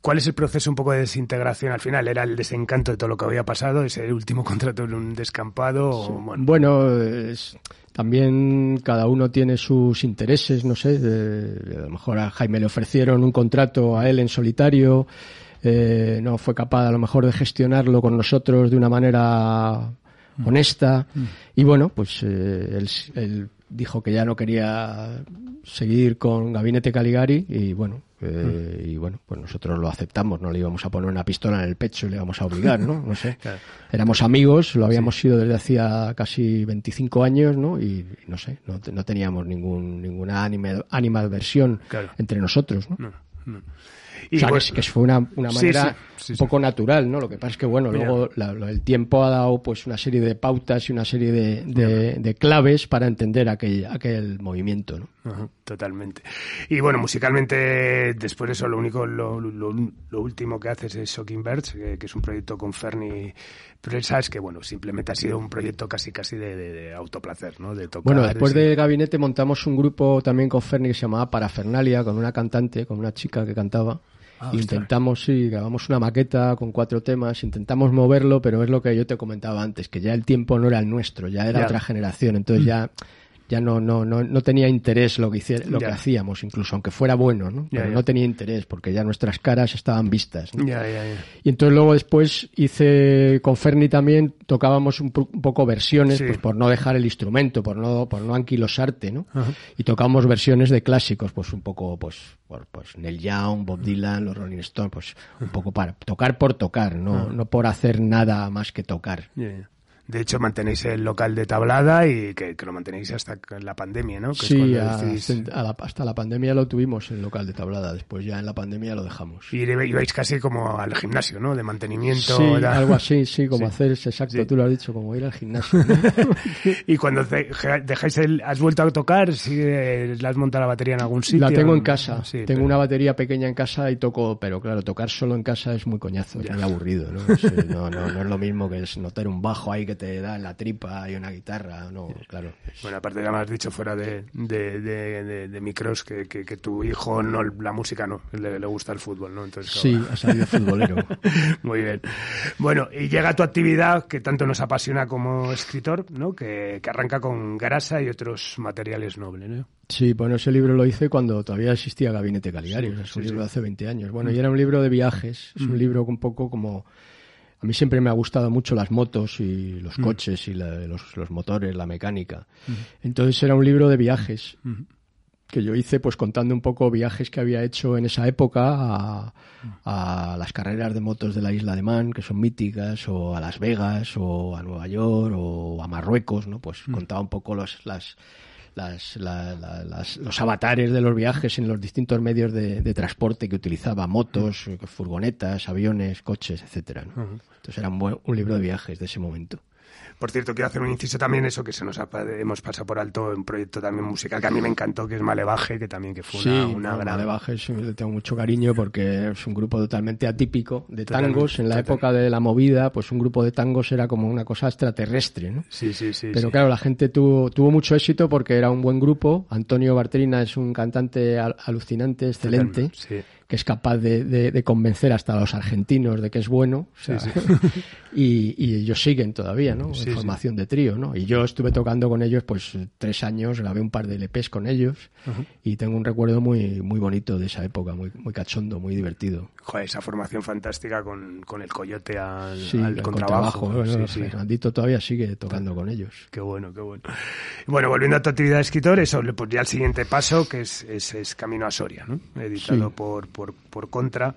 ¿Cuál es el proceso un poco de desintegración al final? ¿Era el desencanto de todo lo que había pasado? ¿Ese último contrato en un descampado? Sí. O, bueno, bueno es, también cada uno tiene sus intereses, no sé. De, a lo mejor a Jaime le ofrecieron un contrato a él en solitario. Eh, no fue capaz a lo mejor de gestionarlo con nosotros de una manera mm. honesta. Mm. Y bueno, pues eh, él, él dijo que ya no quería seguir con Gabinete Caligari y bueno, eh, y bueno, pues nosotros lo aceptamos, no le íbamos a poner una pistola en el pecho y le íbamos a obligar, ¿no? No sé. claro. Éramos amigos, lo habíamos sí. sido desde hacía casi 25 años, ¿no? Y no sé, no, no teníamos ningún, ninguna animadversión claro. entre nosotros, ¿no? no, no. Y o sea, pues, que, fue una, una manera sí, sí, un poco natural, ¿no? Lo que pasa es que, bueno, Mira. luego la, el tiempo ha dado pues una serie de pautas y una serie de, de, de claves para entender aquel, aquel movimiento, ¿no? -huh, totalmente. Y bueno, musicalmente, después de eso, lo único, lo, lo, lo último que haces es Shocking Birds, que, que, es un proyecto con Fernie Presas, que bueno, simplemente ha sido un proyecto casi casi de, de, de autoplacer, ¿no? De tocar, bueno, después de Gabinete montamos un grupo también con Fernie que se llamaba Parafernalia, con una cantante, con una chica que cantaba. Ah, intentamos, sí, grabamos una maqueta con cuatro temas, intentamos moverlo, pero es lo que yo te comentaba antes, que ya el tiempo no era el nuestro, ya era ya. otra generación, entonces mm. ya ya no, no, no, no tenía interés lo que hiciera, lo que hacíamos, incluso aunque fuera bueno, ¿no? Pero no tenía interés porque ya nuestras caras estaban vistas. ¿no? Y entonces luego después hice con Ferni también tocábamos un, un poco versiones, sí. pues por no dejar el instrumento, por no, por no anquilosarte, ¿no? Y tocábamos versiones de clásicos, pues un poco, pues, por, pues Neil Young, Bob Dylan, los Rolling Stones, pues un poco para tocar por tocar, no, no por hacer nada más que tocar. De hecho, mantenéis el local de tablada y que, que lo mantenéis hasta la pandemia, ¿no? Que sí, a, decís... a la, hasta la pandemia lo tuvimos el local de tablada, después ya en la pandemia lo dejamos. Y ibais casi como al gimnasio, ¿no? De mantenimiento. Sí, era... algo así, sí, como sí. hacer, exacto, sí. tú lo has dicho, como ir al gimnasio. ¿no? y cuando dejáis el, has vuelto a tocar, ¿sí, ¿la has montado la batería en algún sitio? La tengo en casa, sí, tengo pero... una batería pequeña en casa y toco, pero claro, tocar solo en casa es muy coñazo, es muy aburrido, ¿no? no, no, no es lo mismo que es notar un bajo ahí que te da en la tripa y una guitarra, no, claro. Bueno, aparte ya me has dicho fuera de, de, de, de micros que, que, que, tu hijo no la música no, le, le gusta el fútbol, ¿no? Entonces, sí, ha salido futbolero. Muy bien. Bueno, y llega tu actividad que tanto nos apasiona como escritor, ¿no? Que, que arranca con grasa y otros materiales nobles, ¿no? Sí, bueno, ese libro lo hice cuando todavía existía Gabinete Caligari, sí, es un sí, libro de hace 20 años. Bueno, y era un libro de viajes, es un libro un poco como... A mí siempre me ha gustado mucho las motos y los coches y la, los, los, motores, la mecánica. Entonces era un libro de viajes que yo hice pues contando un poco viajes que había hecho en esa época a, a, las carreras de motos de la isla de Man, que son míticas, o a Las Vegas, o a Nueva York, o a Marruecos, ¿no? Pues mm. contaba un poco los, las, las, la, la, las, los avatares de los viajes en los distintos medios de, de transporte que utilizaba, motos, furgonetas, aviones, coches, etcétera. ¿no? Uh -huh. Entonces era un, buen, un libro de viajes de ese momento. Por cierto, quiero hacer un inciso también, eso que se nos ha, hemos pasado por alto, un proyecto también musical que a mí me encantó, que es Malevaje, que también que fue sí, una, una no, gran... Malevaje sí, le tengo mucho cariño porque es un grupo totalmente atípico de tangos. En la época de la movida, pues un grupo de tangos era como una cosa extraterrestre, ¿no? Sí, sí, sí. Pero sí. claro, la gente tuvo, tuvo mucho éxito porque era un buen grupo. Antonio Bartrina es un cantante al alucinante, excelente. Sí que es capaz de, de, de, convencer hasta a los argentinos de que es bueno. O sea, sí, sí. y, y, ellos siguen todavía, ¿no? En sí, formación de trío, ¿no? Y yo estuve tocando con ellos, pues, tres años, grabé un par de LPs con ellos y tengo un recuerdo muy, muy bonito de esa época, muy, muy cachondo, muy divertido. Joder, esa formación fantástica con, con el coyote al, sí, al contrabajo. contrabajo bueno, sí, Fernandito todavía sigue tocando con ellos. Qué bueno, qué bueno. Bueno, volviendo a tu actividad de escritor, eso, pues ya el siguiente paso, que es, es, es Camino a Soria, ¿no? Editado por, por, por Contra.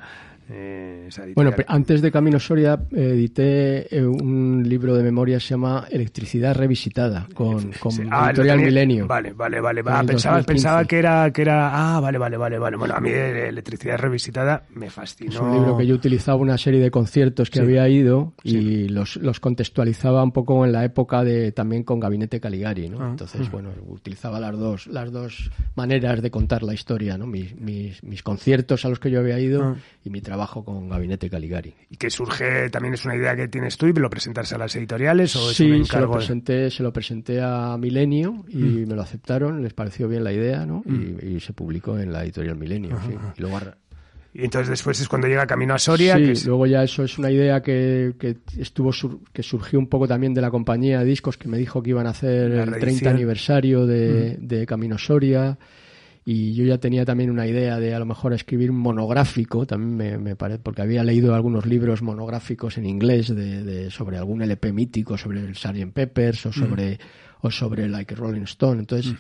Eh, bueno, antes de Camino Soria edité eh, un libro de memoria se llama Electricidad Revisitada con, con sí. ah, Editorial tenía... Milenio. Vale, vale, vale. Ah, pensaba, pensaba que era que era ah, vale, vale, vale, vale. Bueno, a mí Electricidad Revisitada me fascinó. Es un libro que yo utilizaba una serie de conciertos que sí. había ido y sí. los, los contextualizaba un poco en la época de también con Gabinete Caligari, ¿no? Ah, Entonces, bueno, utilizaba las dos las dos maneras de contar la historia, ¿no? Mis, mis, mis conciertos a los que yo había ido ah. y mi trabajo con Gabinete Caligari. ¿Y que surge, también es una idea que tienes tú y lo presentas a las editoriales o es sí, un encargo? Se lo, presenté, se lo presenté a Milenio y mm. me lo aceptaron, les pareció bien la idea, ¿no? Mm. Y, y, se publicó en la editorial Milenio, ajá, sí. ajá. Y luego y entonces después es cuando llega Camino a Soria. Sí, que es... luego ya eso es una idea que, que estuvo sur, que surgió un poco también de la compañía de discos que me dijo que iban a hacer el 30 aniversario de, mm. de Camino Soria y yo ya tenía también una idea de a lo mejor escribir un monográfico, también me, me parece, porque había leído algunos libros monográficos en inglés de, de sobre algún LP mítico, sobre el Sgt. Peppers o sobre, mm. o sobre Like Rolling Stone. Entonces mm.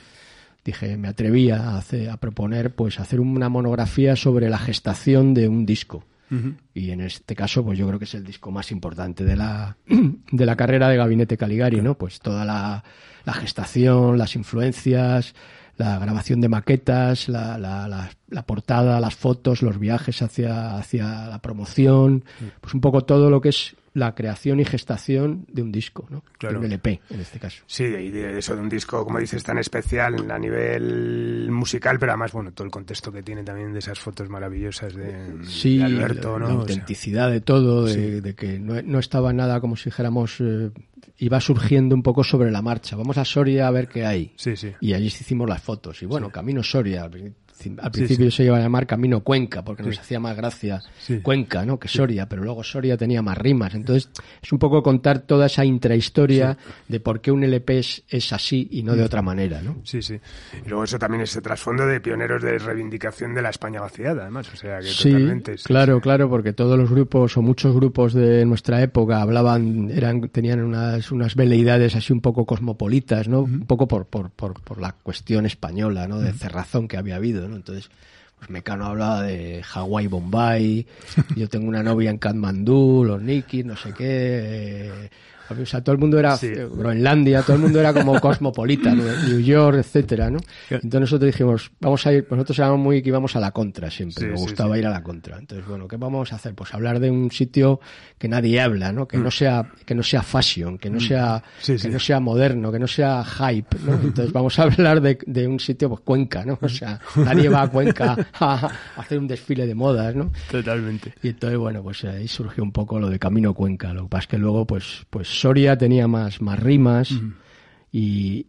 dije, me atrevía a, hacer, a proponer pues hacer una monografía sobre la gestación de un disco. Uh -huh. Y en este caso, pues yo creo que es el disco más importante de la, de la carrera de Gabinete Caligari, ¿no? Pues toda la, la gestación, las influencias, la grabación de maquetas, la, la, la, la, portada, las fotos, los viajes hacia, hacia la promoción, pues un poco todo lo que es la creación y gestación de un disco, ¿no? Claro. De un LP, en este caso. Sí, y de eso, de un disco, como dices, tan especial a nivel musical, pero además, bueno, todo el contexto que tiene también de esas fotos maravillosas de, sí, de Alberto, ¿no? La autenticidad o sea, de todo, de, sí. de que no, no, estaba nada como si dijéramos... Eh, iba surgiendo un poco sobre la marcha. Vamos a Soria a ver qué hay. Sí, sí. Y allí hicimos las fotos. Y bueno, camino Soria al principio sí, sí. se iba a llamar Camino Cuenca, porque nos hacía más gracia Cuenca, ¿no? Que Soria, pero luego Soria tenía más rimas. Entonces, es un poco contar toda esa intrahistoria de por qué un LP es, es, así y no de otra manera, ¿no? Sí, sí. Y luego eso también es el trasfondo de pioneros de reivindicación de la España vaciada, además. O sea, que sí, totalmente. Claro, claro, porque todos los grupos o muchos grupos de nuestra época hablaban, eran, tenían unas, unas veleidades así un poco cosmopolitas, ¿no? Uh -huh. Un poco por, por, por, por, la cuestión española, ¿no? De cerrazón que había habido, ¿no? Entonces, pues Mecano hablaba de Hawái, Bombay, yo tengo una novia en Kathmandú, los Nikis, no sé qué, eh, o sea, todo el mundo era sí. Groenlandia, todo el mundo era como cosmopolita, ¿no? New York, etcétera, ¿no? Entonces nosotros dijimos, vamos a ir, nosotros éramos muy que íbamos a la contra siempre, sí, nos gustaba sí, ir a la contra. Entonces, bueno, ¿qué vamos a hacer? Pues hablar de un sitio que nadie habla, ¿no? Que mm. no sea que no sea fashion, que no mm. sea que no sea moderno, que no sea hype, ¿no? Entonces vamos a hablar de, de un sitio pues Cuenca, ¿no? O sea, nadie va a Cuenca a, a hacer un desfile de modas, ¿no? Totalmente. Y entonces, bueno, pues ahí surgió un poco lo de Camino Cuenca. Lo que pasa es que luego pues pues Soria tenía más, más rimas. Y,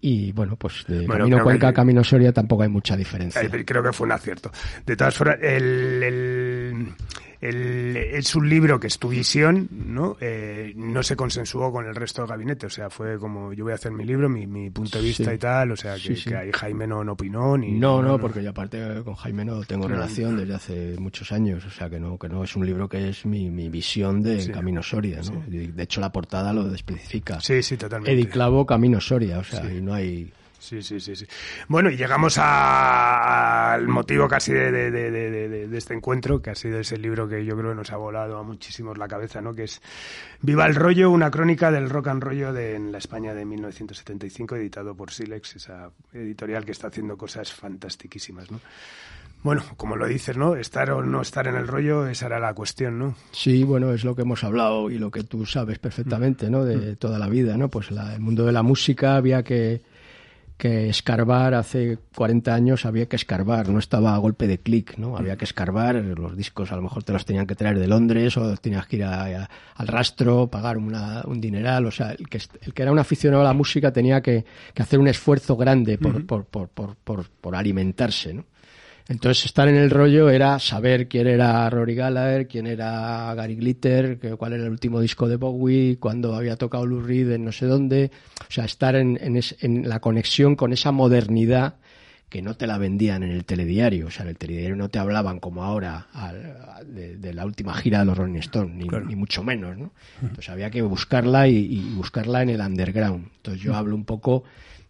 y, bueno, pues de Camino Cuenca a Camino Soria tampoco hay mucha diferencia. Eh, creo que fue un acierto. De todas formas, el, el es un libro que es tu visión, ¿no? Eh, no se consensuó con el resto del gabinete, o sea, fue como yo voy a hacer mi libro, mi, punto de vista y tal, o sea, que, ahí Jaime no, opinó ni... No, no, porque yo aparte con Jaime no tengo relación desde hace muchos años, o sea, que no, que no es un libro que es mi, visión de Camino Soria, ¿no? De hecho, la portada lo especifica. Sí, sí, totalmente. Ediclavo Camino Soria, o sea, y no hay... Sí, sí, sí, sí. Bueno, y llegamos al motivo casi de, este encuentro, que ha sido ese libro que yo creo que nos ha volado a muchísimos la cabeza, ¿no? Que es Viva el rollo, una crónica del rock and rollo de, en la España de 1975, editado por Silex, esa editorial que está haciendo cosas fantastiquísimas, ¿no? Bueno, como lo dices, ¿no? Estar o no estar en el rollo, esa era la cuestión, ¿no? Sí, bueno, es lo que hemos hablado y lo que tú sabes perfectamente, ¿no? De mm. toda la vida, ¿no? Pues el mundo de la música había que que escarbar hace 40 años había que escarbar, no estaba a golpe de clic, ¿no? Había que escarbar, los discos a lo mejor te los tenían que traer de Londres o tenías que ir al rastro, pagar un dineral, o sea, el que, el que era un aficionado a la música tenía que, hacer un esfuerzo grande por, por, por, por, por alimentarse, ¿no? Entonces, estar en el rollo era saber quién era Rory Gallagher, quién era Gary Glitter, cuál era el último disco de Bowie, cuándo había tocado Lou Reed en no sé dónde. O sea, estar en, la conexión con esa modernidad que no te la vendían en el telediario. O sea, en el telediario no te hablaban como ahora de, la última gira de los Rolling Stones, ni, mucho menos, ¿no? Entonces había que buscarla y, y, buscarla en el underground. Entonces yo hablo un poco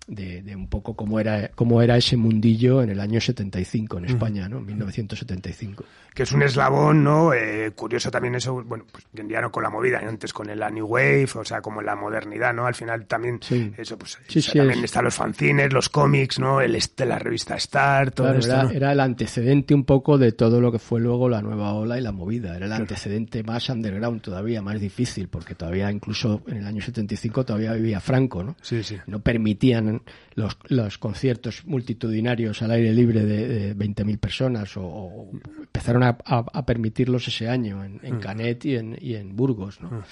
de, un poco cómo era, cómo era ese mundillo en el año 75 en España, ¿no? 1975. Que es un eslabón, ¿no? Eh, curioso también eso, bueno, pues día no con la movida, antes con la New Wave, o sea, como la modernidad, ¿no? Al final también, eso, pues, también están los fanzines, los cómics, ¿no? El, la revista Star, todo esto, era, el antecedente un poco de todo lo que fue luego la nueva ola y la movida. Era el antecedente más underground todavía, más difícil, porque todavía incluso en el año 75 todavía vivía Franco, ¿no? Sí, sí. No permitían los, los conciertos multitudinarios al aire libre de, 20.000 personas o, empezaron a, a, permitirlos ese año en, en mm. Canet y en, y en Burgos. ¿no? Mm.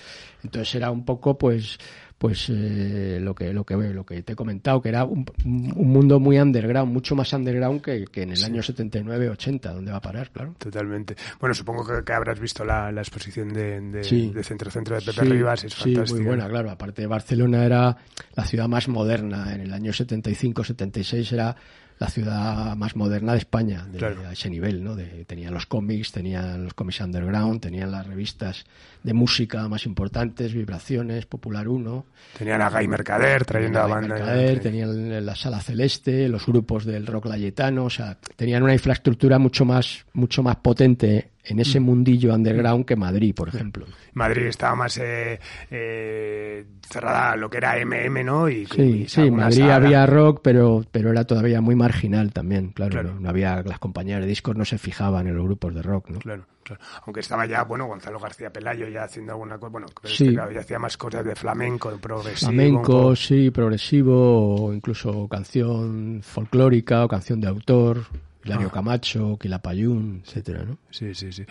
Entonces era un poco pues pues eh, lo que lo que lo que te he comentado que era un, mundo muy underground mucho más underground que, en el año 79 80 donde va a parar claro. Totalmente. Bueno supongo que, habrás visto la, exposición de, de, centro centro de Pepe Rivas es sí, muy buena claro. Aparte Barcelona era la ciudad más moderna en el año 75 76 era la ciudad más moderna de España, de, a ese nivel, ¿no? De, tenían los cómics, tenían los cómics underground, tenían las revistas de música más importantes, Vibraciones, Popular 1. Tenían a Guy Mercader trayendo a, banda. Mercader, tenían la Sala Celeste, los grupos del rock layetano, o sea, tenían una infraestructura mucho más, mucho más potente en ese mm. mundillo underground que Madrid, por ejemplo. Madrid estaba más eh, eh, cerrada lo que era MM, ¿no? Y, sí, sí, Madrid había rock, pero, pero era todavía muy marginal también, claro. No, había, las compañías de discos no se fijaban en los grupos de rock, ¿no? Claro, claro. Aunque estaba ya, bueno, Gonzalo García Pelayo ya haciendo alguna cosa, bueno, sí. ya hacía más cosas de flamenco, de progresivo. Flamenco, sí, progresivo, o incluso canción folclórica o canción de autor. Hilario ah. Camacho, Quilapayún, etcétera, ¿no? Sí, sí, sí.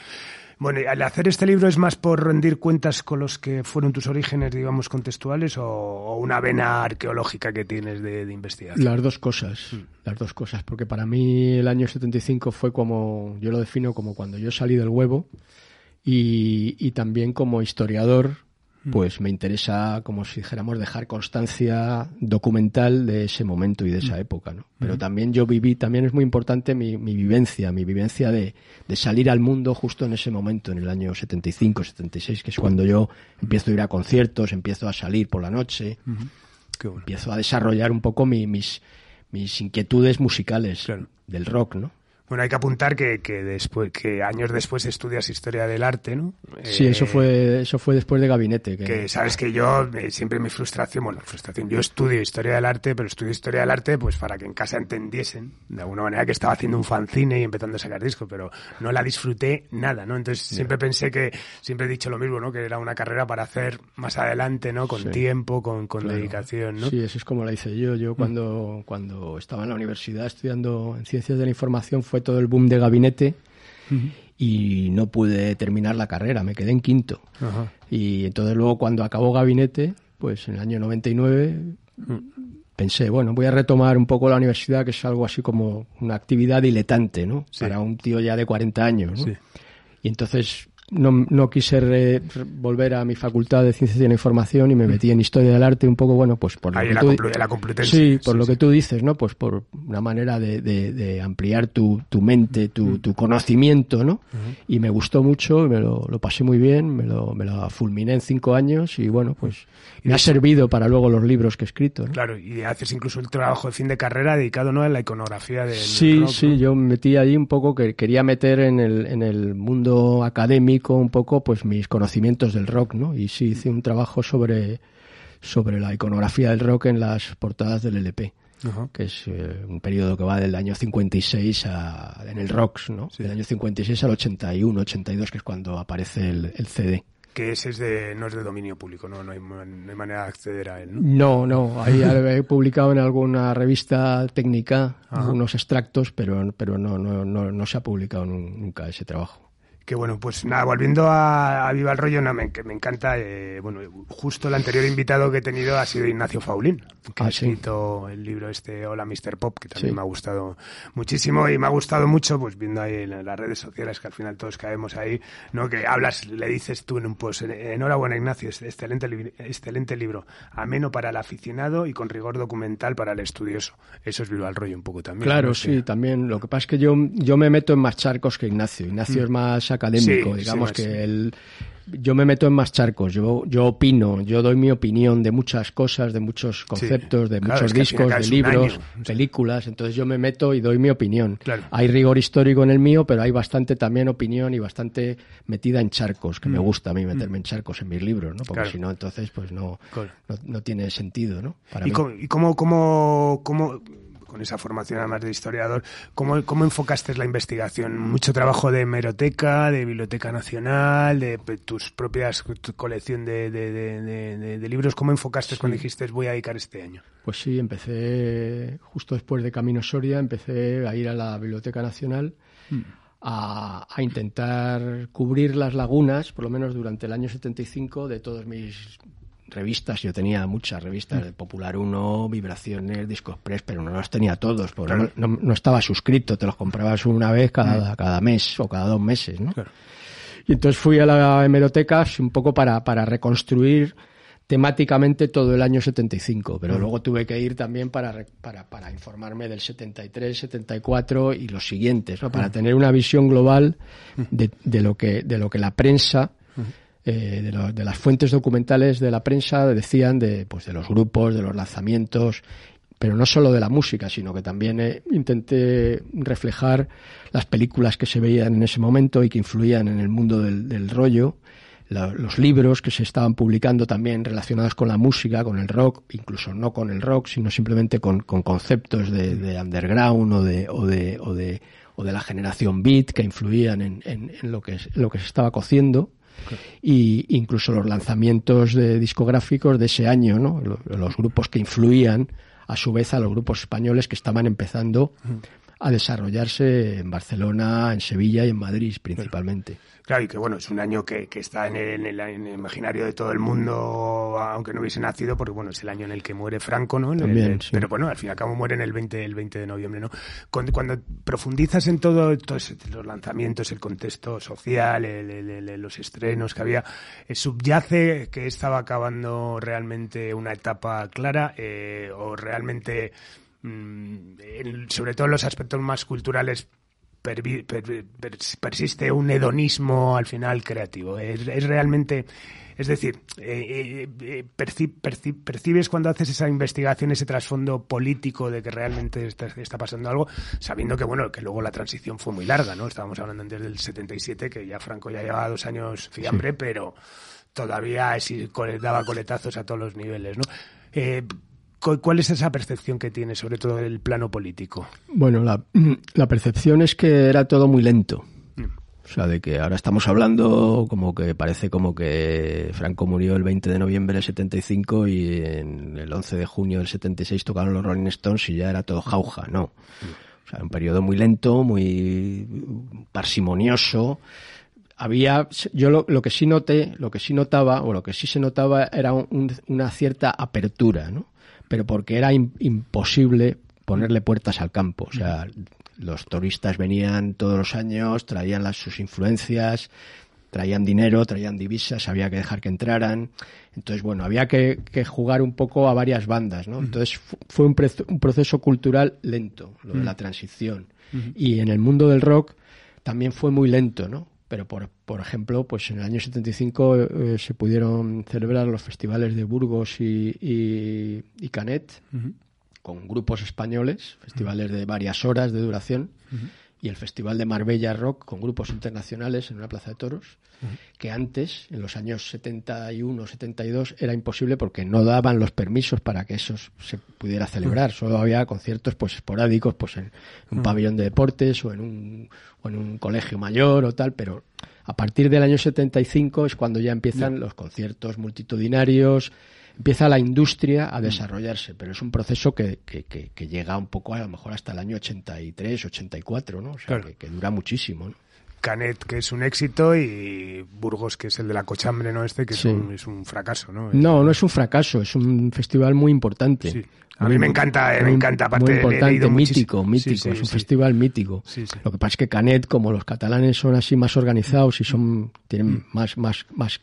Bueno, al hacer este libro es más por rendir cuentas con los que fueron tus orígenes, digamos, contextuales o, una vena arqueológica que tienes de, investigación. Las dos cosas, mm. las dos cosas, porque para mí el año 75 fue como, yo lo defino como cuando yo salí del huevo y, y también como historiador. Pues me interesa, como si dijéramos, dejar constancia documental de ese momento y de esa mm. época, ¿no? Pero mm. también yo viví, también es muy importante mi, vivencia, mi vivencia de, salir al mundo justo en ese momento, en el año 75, 76, que es cuando yo empiezo a ir a conciertos, empiezo a salir por la noche, empiezo a desarrollar un poco mis, mis inquietudes musicales del rock, ¿no? Bueno, hay que apuntar que, que, después, que años después estudias historia del arte, ¿no? Sí, eso fue, eso fue después de gabinete. Que, sabes que yo, eh, siempre mi frustración, bueno, frustración, yo estudio historia del arte, pero estudio historia del arte pues para que en casa entendiesen, de alguna manera, que estaba haciendo un fanzine y empezando a sacar discos, pero no la disfruté nada, ¿no? Entonces siempre pensé que, siempre he dicho lo mismo, ¿no? Que era una carrera para hacer más adelante, ¿no? Con tiempo, con, con dedicación, ¿no? Sí, eso es como la hice yo. Yo mm. cuando, cuando estaba en la universidad estudiando en Ciencias de la Información fue todo el boom de gabinete. y no pude terminar la carrera, me quedé en quinto. Y entonces luego cuando acabó Gabinete, pues en el año 99 pensé, bueno, voy a retomar un poco la universidad, que es algo así como una actividad diletante, ¿no? Para un tío ya de 40 años, ¿no? Y entonces no, no quise volver a mi facultad de Ciencia y la Información y me metí en Historia del Arte un poco, bueno, pues por lo que la, tú, la Sí, por lo que tú dices, ¿no? Pues por una manera de, de, ampliar tu, tu mente, tu, tu, conocimiento, ¿no? Y me gustó mucho, me lo, lo, pasé muy bien, me lo, me lo fulminé en cinco años y bueno, pues me ha servido para luego los libros que he escrito. Claro, y haces incluso el trabajo de fin de carrera dedicado, ¿no? A la iconografía del Sí, sí, yo me metí allí un poco que quería meter en el, en el mundo académico un poco, pues mis conocimientos del rock, ¿no? Y sí hice un trabajo sobre, sobre la iconografía del rock en las portadas del LP. que es eh, un periodo que va del año 56 a, en el rocks, ¿no? Del año 56 al 81, 82, que es cuando aparece el, el CD que ese es de, no es de dominio público, no, no, hay, manera de acceder a él. No, no, no ahí he publicado en alguna revista técnica algunos extractos, pero, pero no, no, no, no se ha publicado nunca ese trabajo que bueno, pues nada, volviendo a, Viva el Rollo, no, me, me encanta, eh, bueno, justo el anterior invitado que he tenido ha sido Ignacio Faulín, que ha escrito el libro este Hola Mr. Pop, que también me ha gustado muchísimo y me ha gustado mucho, pues viendo ahí en las redes sociales, que al final todos caemos ahí, ¿no? Que hablas, le dices tú en un post, enhorabuena Ignacio, excelente, excelente libro, ameno para el aficionado y con rigor documental para el estudioso. Eso es Viva el Rollo un poco también. Claro, sí, también. Lo que pasa es que yo, yo me meto en más charcos que Ignacio. Ignacio mm. es más académico, digamos que el, yo me meto en más charcos, yo, yo opino, yo doy mi opinión de muchas cosas, de muchos conceptos, de muchos discos, de libros, películas, entonces yo me meto y doy mi opinión. Hay rigor histórico en el mío, pero hay bastante también opinión y bastante metida en charcos, que me mm. gusta a mí meterme mm. en charcos en mis libros, ¿no? Porque si no, entonces pues no, no, tiene sentido, ¿no? ¿Y, ¿Y cómo, cómo, cómo con esa formación además de historiador, ¿cómo, cómo enfocaste la investigación? ¿Mucho trabajo de hemeroteca, de Biblioteca Nacional, de tus propias colección de, de, libros? ¿Cómo enfocaste cuando dijiste voy a dedicar este año? Pues sí, empecé justo después de Camino Soria, empecé a ir a la Biblioteca Nacional. Mm. A, a, intentar cubrir las lagunas, por lo menos durante el año 75, de todos mis revistas, yo tenía muchas revistas, mm. de Popular 1, Vibraciones, Disco Express, pero no los tenía todos, porque no, estaba suscrito, te los comprabas una vez cada, mm. cada mes o cada dos meses, ¿no? Y entonces fui a la hemeroteca un poco para, para reconstruir temáticamente todo el año 75, pero mm. luego tuve que ir también para, para, para, informarme del 73, 74 y los siguientes, ¿no? para tener una visión global de, de, lo, que, de lo que la prensa eh, de, las fuentes documentales de la prensa decían de, pues, de los grupos, de los lanzamientos, pero no solo de la música, sino que también eh, intenté reflejar las películas que se veían en ese momento y que influían en el mundo del, rollo, los libros que se estaban publicando también relacionados con la música, con el rock, incluso no con el rock, sino simplemente con, conceptos de, underground o de, o de, o de, o de la generación beat que influían en, en, lo, que, lo que se estaba cociendo y incluso los lanzamientos de discográficos de ese año, ¿no? Los grupos que influían a su vez a los grupos españoles que estaban empezando a desarrollarse en Barcelona, en Sevilla y en Madrid principalmente. Claro, y que bueno, es un año que, que está en el, en, el, imaginario de todo el mundo, aunque no hubiese nacido, porque bueno, es el año en el que muere Franco, ¿no? También, Pero bueno, al fin y al cabo muere en el 20, el 20 de noviembre, ¿no? Cuando, cuando profundizas en todo, todos los lanzamientos, el contexto social, los estrenos que había, eh, subyace que estaba acabando realmente una etapa clara eh, o realmente sobre todo en los aspectos más culturales persiste un hedonismo al final creativo. Es, realmente, es decir, eh, eh, eh, percibes cuando haces esa investigación ese trasfondo político de que realmente está, pasando algo, sabiendo que bueno, que luego la transición fue muy larga, ¿no? Estábamos hablando desde el 77, que ya Franco ya llevaba dos años fiambre, pero todavía daba coletazos a todos los niveles, ¿no? ¿Cuál es esa percepción que tiene, sobre todo el plano político? Bueno, la, percepción es que era todo muy lento. Mm. O sea, de que ahora estamos hablando como que parece como que Franco murió el 20 de noviembre del 75 y en el 11 de junio del 76 tocaron los Rolling Stones y ya era todo jauja, ¿no. Mm. O sea, un periodo muy lento, muy parsimonioso. Había, yo lo, lo, que sí noté, lo que sí notaba, o lo que sí se notaba era un, una cierta apertura, ¿no? Pero porque era imposible ponerle puertas al campo. O sea, los turistas venían todos los años, traían las, sus influencias, traían dinero, traían divisas, había que dejar que entraran. Entonces, bueno, había que, que jugar un poco a varias bandas, ¿no? Entonces fue un, un, proceso cultural lento, lo de la transición. Y en el mundo del rock también fue muy lento, ¿no? Pero, por, por ejemplo, pues en el año 75 eh, se pudieron celebrar los festivales de Burgos y, y, y Canet con grupos españoles, festivales de varias horas de duración y el Festival de Marbella Rock con grupos internacionales en una plaza de toros, uh -huh. que antes, en los años 71, 72, era imposible porque no daban los permisos para que eso se pudiera celebrar. Uh -huh. Solo había conciertos pues esporádicos pues en un uh -huh. pabellón de deportes o en un, o en un colegio mayor o tal, pero a partir del año 75 es cuando ya empiezan los conciertos multitudinarios, empieza la industria a desarrollarse, pero es un proceso que, que, que, que, llega un poco a lo mejor hasta el año 83, 84, ¿no? O sea, claro. que, dura muchísimo, ¿no? Canet, que es un éxito, y Burgos, que es el de la cochambre, ¿no? Este, que sí. es, un, es, un, fracaso, ¿no? No, no es un fracaso, es un festival muy importante. Sí. A mí me encanta, eh, me encanta, aparte muy importante, mítico, mítico, sí, sí, es un festival mítico. Lo que pasa es que Canet, como los catalanes son así más organizados y son, tienen mm. más, más, más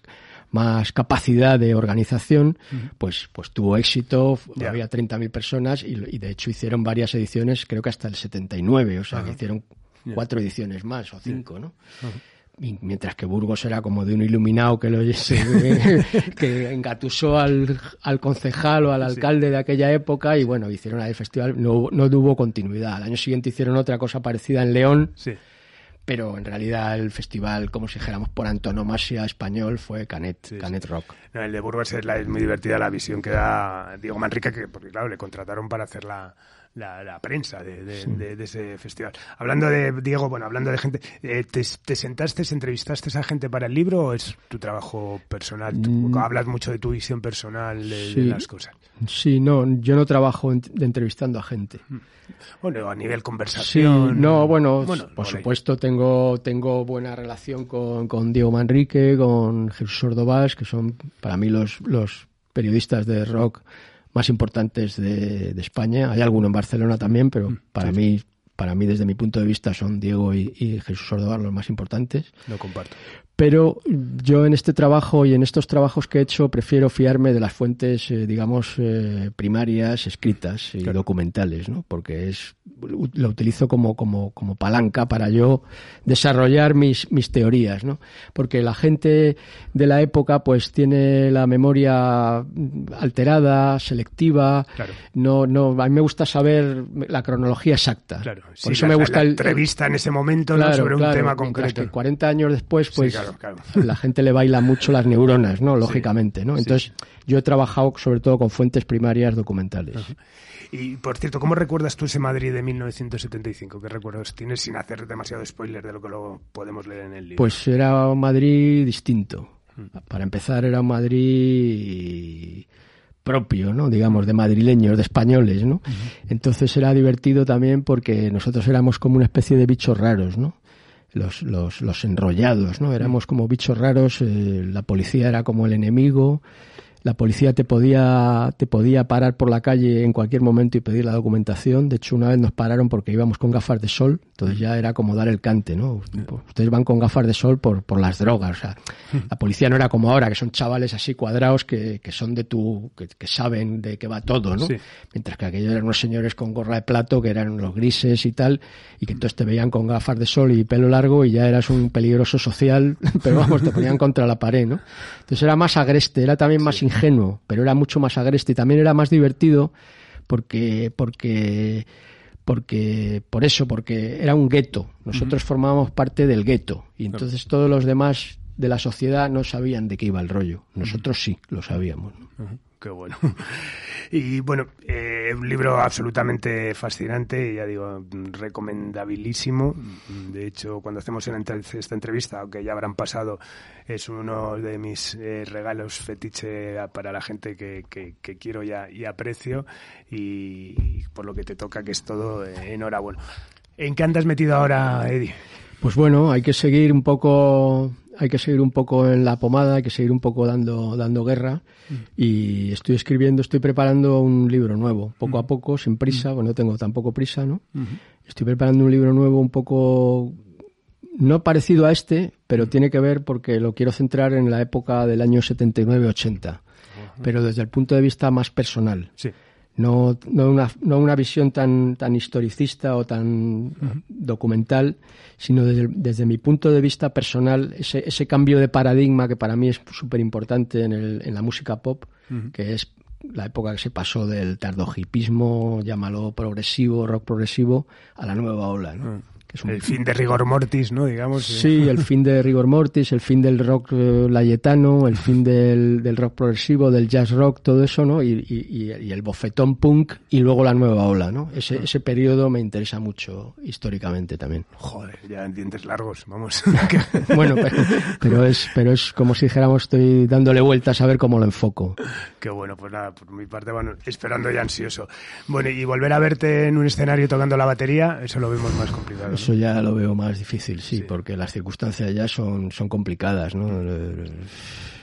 más capacidad de organización, uh -huh. pues, pues tuvo éxito, yeah. había 30.000 personas y, y, de hecho hicieron varias ediciones, creo que hasta el 79, o sea, uh -huh. que hicieron yeah. cuatro ediciones más o cinco. ¿no? Uh -huh. mientras que Burgos era como de un iluminado que lo que engatusó al, al concejal o al alcalde sí. de aquella época y bueno, hicieron ahí el festival, no, no tuvo continuidad. Al año siguiente hicieron otra cosa parecida en León. Sí pero en realidad el festival, como si dijéramos por antonomasia español, fue Canet, sí, Canet Rock. No, el de Burgos es, la, es, muy divertida la visión que da Diego Manrique, que porque claro, le contrataron para hacer la, la, la prensa de, de, sí. de, de, ese festival. Hablando de Diego, bueno, hablando de gente, eh, ¿te, ¿te, sentaste, entrevistaste a esa gente para el libro o es tu trabajo personal? Tú mm. hablas mucho de tu visión personal de, las cosas. Sí, no, yo no trabajo en, entrevistando a gente. Mm. Bueno, a nivel conversación. Sí, no, bueno, bueno por supuesto tengo, tengo buena relación con, con Diego Manrique, con Jesús Ordovás, que son para mí los, los periodistas de rock más importantes de, de, España. Hay alguno en Barcelona también, pero para sí. mí para mí desde mi punto de vista son Diego y, y Jesús Ordovar los más importantes. Lo comparto. Pero yo en este trabajo y en estos trabajos que he hecho prefiero fiarme de las fuentes, eh, digamos, eh, primarias, escritas y claro. documentales, ¿no? Porque es lo utilizo como, como, como palanca para yo desarrollar mis, mis teorías, ¿no? Porque la gente de la época pues tiene la memoria alterada, selectiva, claro. no, no, a mí me gusta saber la cronología exacta. Claro, Por sí, eso la, me gusta la el, entrevista en ese momento claro, ¿no? sobre un tema concreto. Que 40 años después, pues sí, claro, la gente le baila mucho las neuronas, ¿no? Lógicamente, ¿no? Entonces, yo he trabajado sobre todo con fuentes primarias documentales. Y por cierto, ¿cómo recuerdas tú ese Madrid de 1975? ¿Qué recuerdos tienes sin hacer demasiado spoiler de lo que lo podemos leer en el libro? Pues era un Madrid distinto. Para empezar, era un Madrid propio, ¿no? digamos, de madrileños, de españoles, ¿no? Uh -huh. Entonces era divertido también porque nosotros éramos como una especie de bichos raros, ¿no? Los, los, los enrollados, ¿no? Éramos como bichos raros, eh, la policía era como el enemigo, la policía te podía, te podía parar por la calle en cualquier momento y pedir la documentación. De hecho, una vez nos pararon porque íbamos con gafas de sol, entonces ya era como dar el cante, ¿no? Ustedes van con gafas de sol por, por las drogas. O sea, la policía no era como ahora, que son chavales así cuadrados que, que son de tu, que, que saben de qué va todo, ¿no? Sí. Mientras que aquellos eran unos señores con gorra de plato, que eran los grises y tal, y que entonces te veían con gafas de sol y pelo largo y ya eras un peligroso social, pero vamos, te ponían contra la pared, ¿no? Entonces era más agreste, era también más sí ingenuo, pero era mucho más agreste y también era más divertido porque, porque, porque, por eso, porque era un gueto. Nosotros uh -huh. formábamos parte del gueto y entonces todos los demás de la sociedad no sabían de qué iba el rollo. Nosotros sí, lo sabíamos. Uh -huh. Qué bueno. Y bueno, eh, un libro absolutamente fascinante, ya digo, recomendabilísimo. De hecho, cuando hacemos esta entrevista, aunque ya habrán pasado, es uno de mis eh, regalos fetiche para la gente que, que, quiero y, y aprecio y, y, por lo que te toca, que es todo, eh, enhorabuena. ¿En qué andas metido ahora, Eddie? Pues bueno, hay que seguir un poco, hay que seguir un poco en la pomada, hay que seguir un poco dando, dando guerra. Mm. Y estoy escribiendo, estoy preparando un libro nuevo, poco a mm. poco, sin prisa, bueno, no tengo tampoco prisa, ¿no? Estoy preparando un libro nuevo un poco no parecido a este, pero tiene que ver porque lo quiero centrar en la época del año 79-80, pero desde el punto de vista más personal. Sí no, no, una, no una visión tan, tan historicista o tan documental, sino desde, desde, mi punto de vista personal, ese, ese cambio de paradigma que para mí es súper importante en, en, la música pop, que es la época que se pasó del tardohipismo, llámalo progresivo, rock progresivo, a la nueva ola. ¿no? El fin de rigor mortis, ¿no? Digamos. Eh. Sí, el fin de rigor mortis, el fin del rock eh, layetano, el fin del, del, rock progresivo, del jazz rock, todo eso, ¿no? Y, y, y, el bofetón punk y luego la nueva ola, ¿no? Ese, ah. ese periodo me interesa mucho históricamente también. Joder, ya en dientes largos, vamos. bueno, pero, pero, es, pero es como si dijéramos, estoy dándole vueltas a ver cómo lo enfoco. Qué bueno, pues nada, por mi parte, bueno, esperando ya ansioso. Bueno, y volver a verte en un escenario tocando la batería, eso lo vemos más complicado. Eso ya lo veo más difícil, sí, porque las circunstancias ya son, son complicadas, ¿no?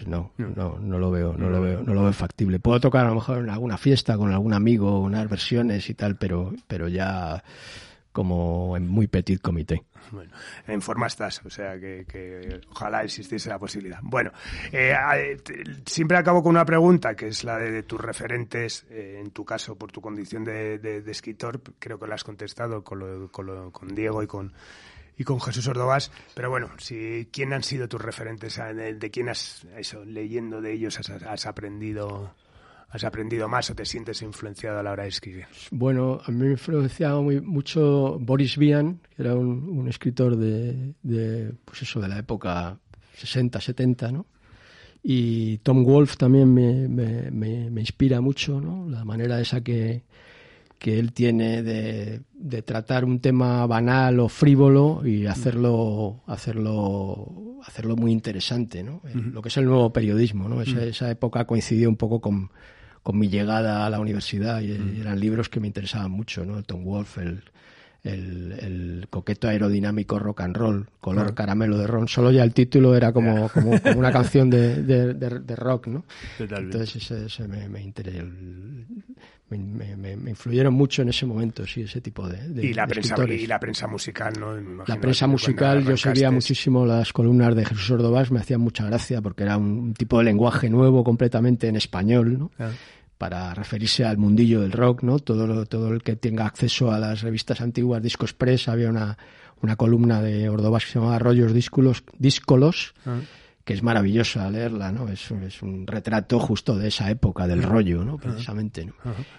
No, no, no lo veo, no lo veo, no lo veo factible. Puedo tocar a lo mejor en alguna fiesta con algún amigo, unas versiones y tal, pero, pero ya como en muy petit comité. Bueno, en forma estás, o sea que, ojalá existiese la posibilidad. Bueno, eh, siempre acabo con una pregunta, que es la de, tus referentes, eh, en tu caso, por tu condición de, escritor, creo que lo has contestado con, con, Diego y con, y con Jesús Ordovás, pero bueno, si, ¿quién han sido tus referentes? ¿De, quién has, eso, leyendo de ellos, has aprendido has aprendido más o te sientes influenciado a la hora de escribir? Bueno, a mí me ha influenciado muy, mucho Boris Vian, que era un, escritor de, de, pues eso, de la época 60, 70, ¿no? Y Tom Wolfe también me, me, me, inspira mucho, ¿no? La manera esa que, que él tiene de, de, tratar un tema banal o frívolo y hacerlo hacerlo hacerlo muy interesante no lo que es el nuevo periodismo no esa, esa época coincidió un poco con con mi llegada a la universidad y, mm. eran libros que me interesaban mucho, ¿no? Tom Wolfe, el, el, coqueto aerodinámico rock and roll, color caramelo de ron. Solo ya el título era como, como, una canción de, de, rock, ¿no? Entonces ese, me, me, me, me, influyeron mucho en ese momento, sí, ese tipo de, y la prensa Y la prensa musical, ¿no? la prensa musical, yo seguía muchísimo las columnas de Jesús Ordovás, me hacían mucha gracia porque era un, tipo de lenguaje nuevo completamente en español, ¿no? Ah para referirse al mundillo del rock, ¿no? Todo, todo el que tenga acceso a las revistas antiguas, Disco Express, había una, una columna de Ordovás que se llamaba Rollos Díscolos, Díscolos ah que es maravillosa leerla, ¿no? Es, es, un retrato justo de esa época, del rollo, ¿no? Precisamente, ¿no?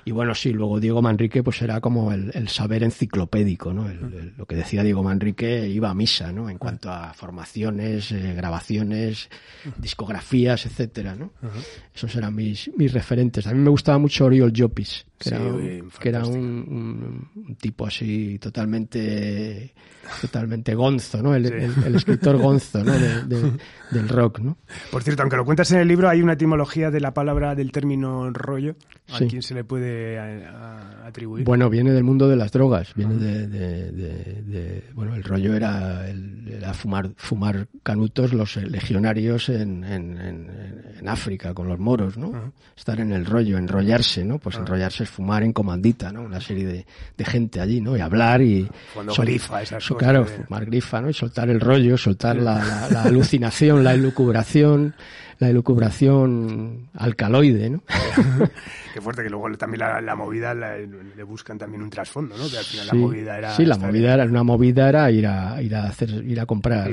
Y bueno, sí, luego Diego Manrique pues era como el, saber enciclopédico, ¿no? lo que decía Diego Manrique iba a misa, ¿no? En cuanto a formaciones, eh, grabaciones, discografías, etcétera, ¿no? Esos eran mis, mis referentes. A mí me gustaba mucho Oriol Llopis, que era, un, que era un, un, tipo así totalmente totalmente gonzo, ¿no? El, escritor gonzo, ¿no? del rock, ¿no? Por cierto, aunque lo cuentas en el libro, hay una etimología de la palabra del término rollo. ¿A quién se le puede atribuir? Bueno, viene del mundo de las drogas. Viene de, bueno, el rollo era, era fumar, fumar canutos los legionarios en, en, África con los moros, ¿no? Estar en el rollo, enrollarse, ¿no? Pues enrollarse es fumar en comandita, ¿no? Una serie de, gente allí, ¿no? Y hablar y... Cuando grifa esas cosas. Claro, fumar grifa, ¿no? Y soltar el rollo, soltar la, la alucinación, la elucubración, la elucubración alcaloide, ¿no? Qué fuerte que luego también la, movida le buscan también un trasfondo, ¿no? Que al final la movida era Sí, la movida era una movida era ir a ir a hacer ir a comprar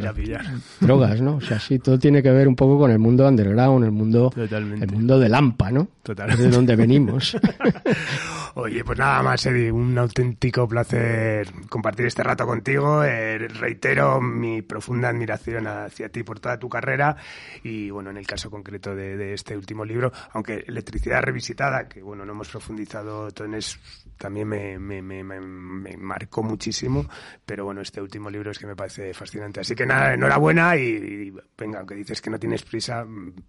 drogas, ¿no? O sea, sí, todo tiene que ver un poco con el mundo underground, el mundo el mundo de Lampa, ¿no? Totalmente. De donde venimos. Oye, pues nada más, Eddie, un auténtico placer compartir este rato contigo. Eh, reitero mi profunda admiración hacia ti por toda tu carrera y, bueno, en el caso concreto de, este último libro, aunque Electricidad Revisitada, que, bueno, no hemos profundizado, Tones, también me, me, me, me, marcó muchísimo, pero, bueno, este último libro es que me parece fascinante. Así que nada, enhorabuena y, venga, aunque dices que no tienes prisa,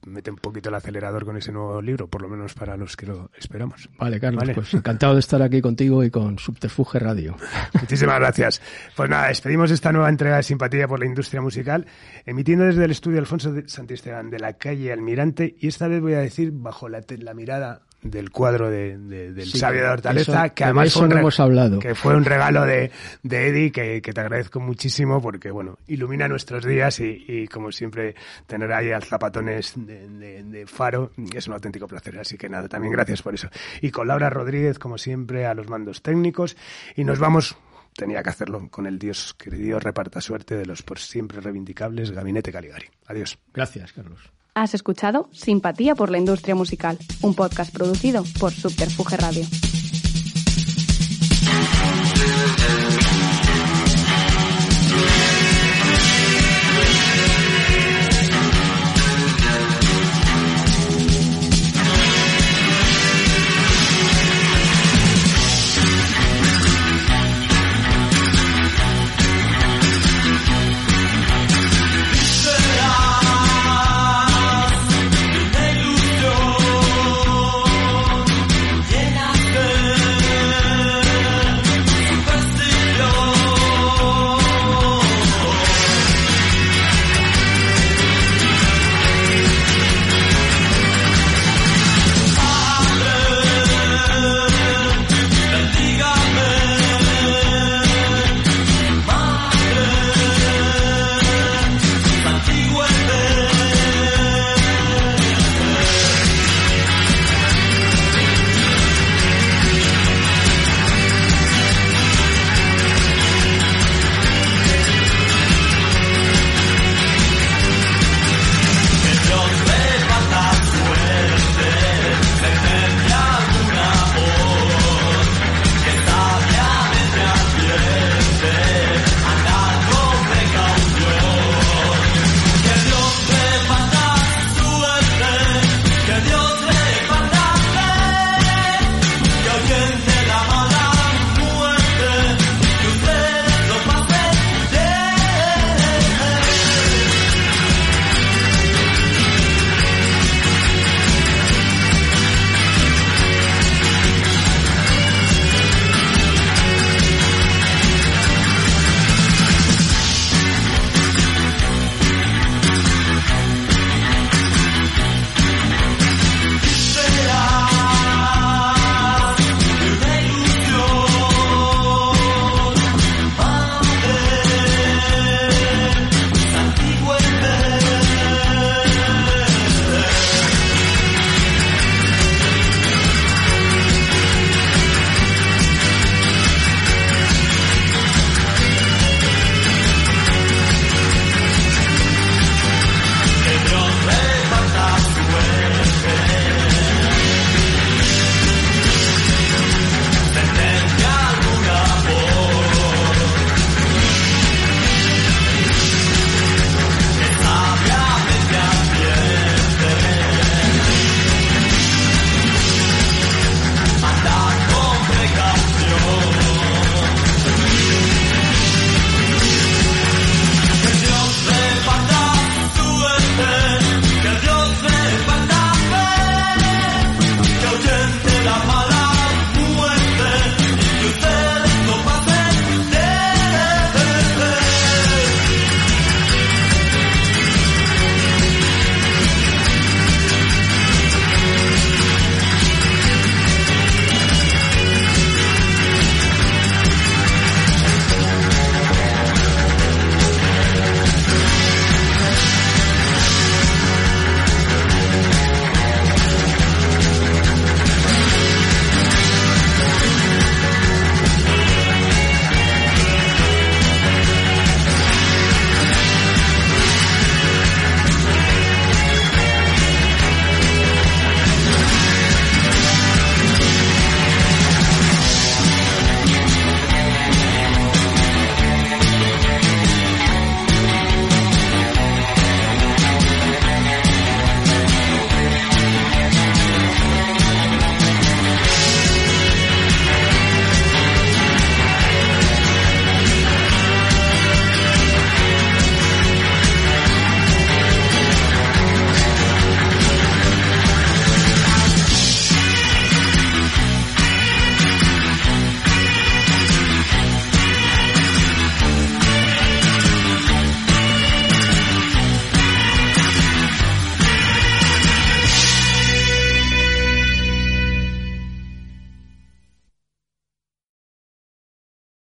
mete un poquito el acelerador con ese nuevo libro, por lo menos para los que lo esperamos. Vale, Carlos, pues encantado de estar aquí contigo y con Subterfuge Radio. Muchísimas gracias. Pues nada, despedimos esta nueva entrega de Simpatía por la Industria Musical, emitiendo desde el estudio Alfonso Santisteban de la calle Almirante, y esta vez voy a decir bajo la, la mirada del cuadro de, del sabio de Hortaleza, que además fue un, hemos hablado. que fue un regalo de, de Eddie, que, que, te agradezco muchísimo porque, bueno, ilumina nuestros días y, y como siempre, tener ahí al zapatones de, Faro es un auténtico placer. Así que nada, también gracias por eso. Y con Laura Rodríguez, como siempre, a los mandos técnicos. Y nos vamos tenía que hacerlo con el Dios que Dios reparta suerte de los por siempre reivindicables Gabinete Caligari. Adiós. Gracias, Carlos. Has escuchado Simpatía por la Industria Musical, un podcast producido por Subterfuge Radio.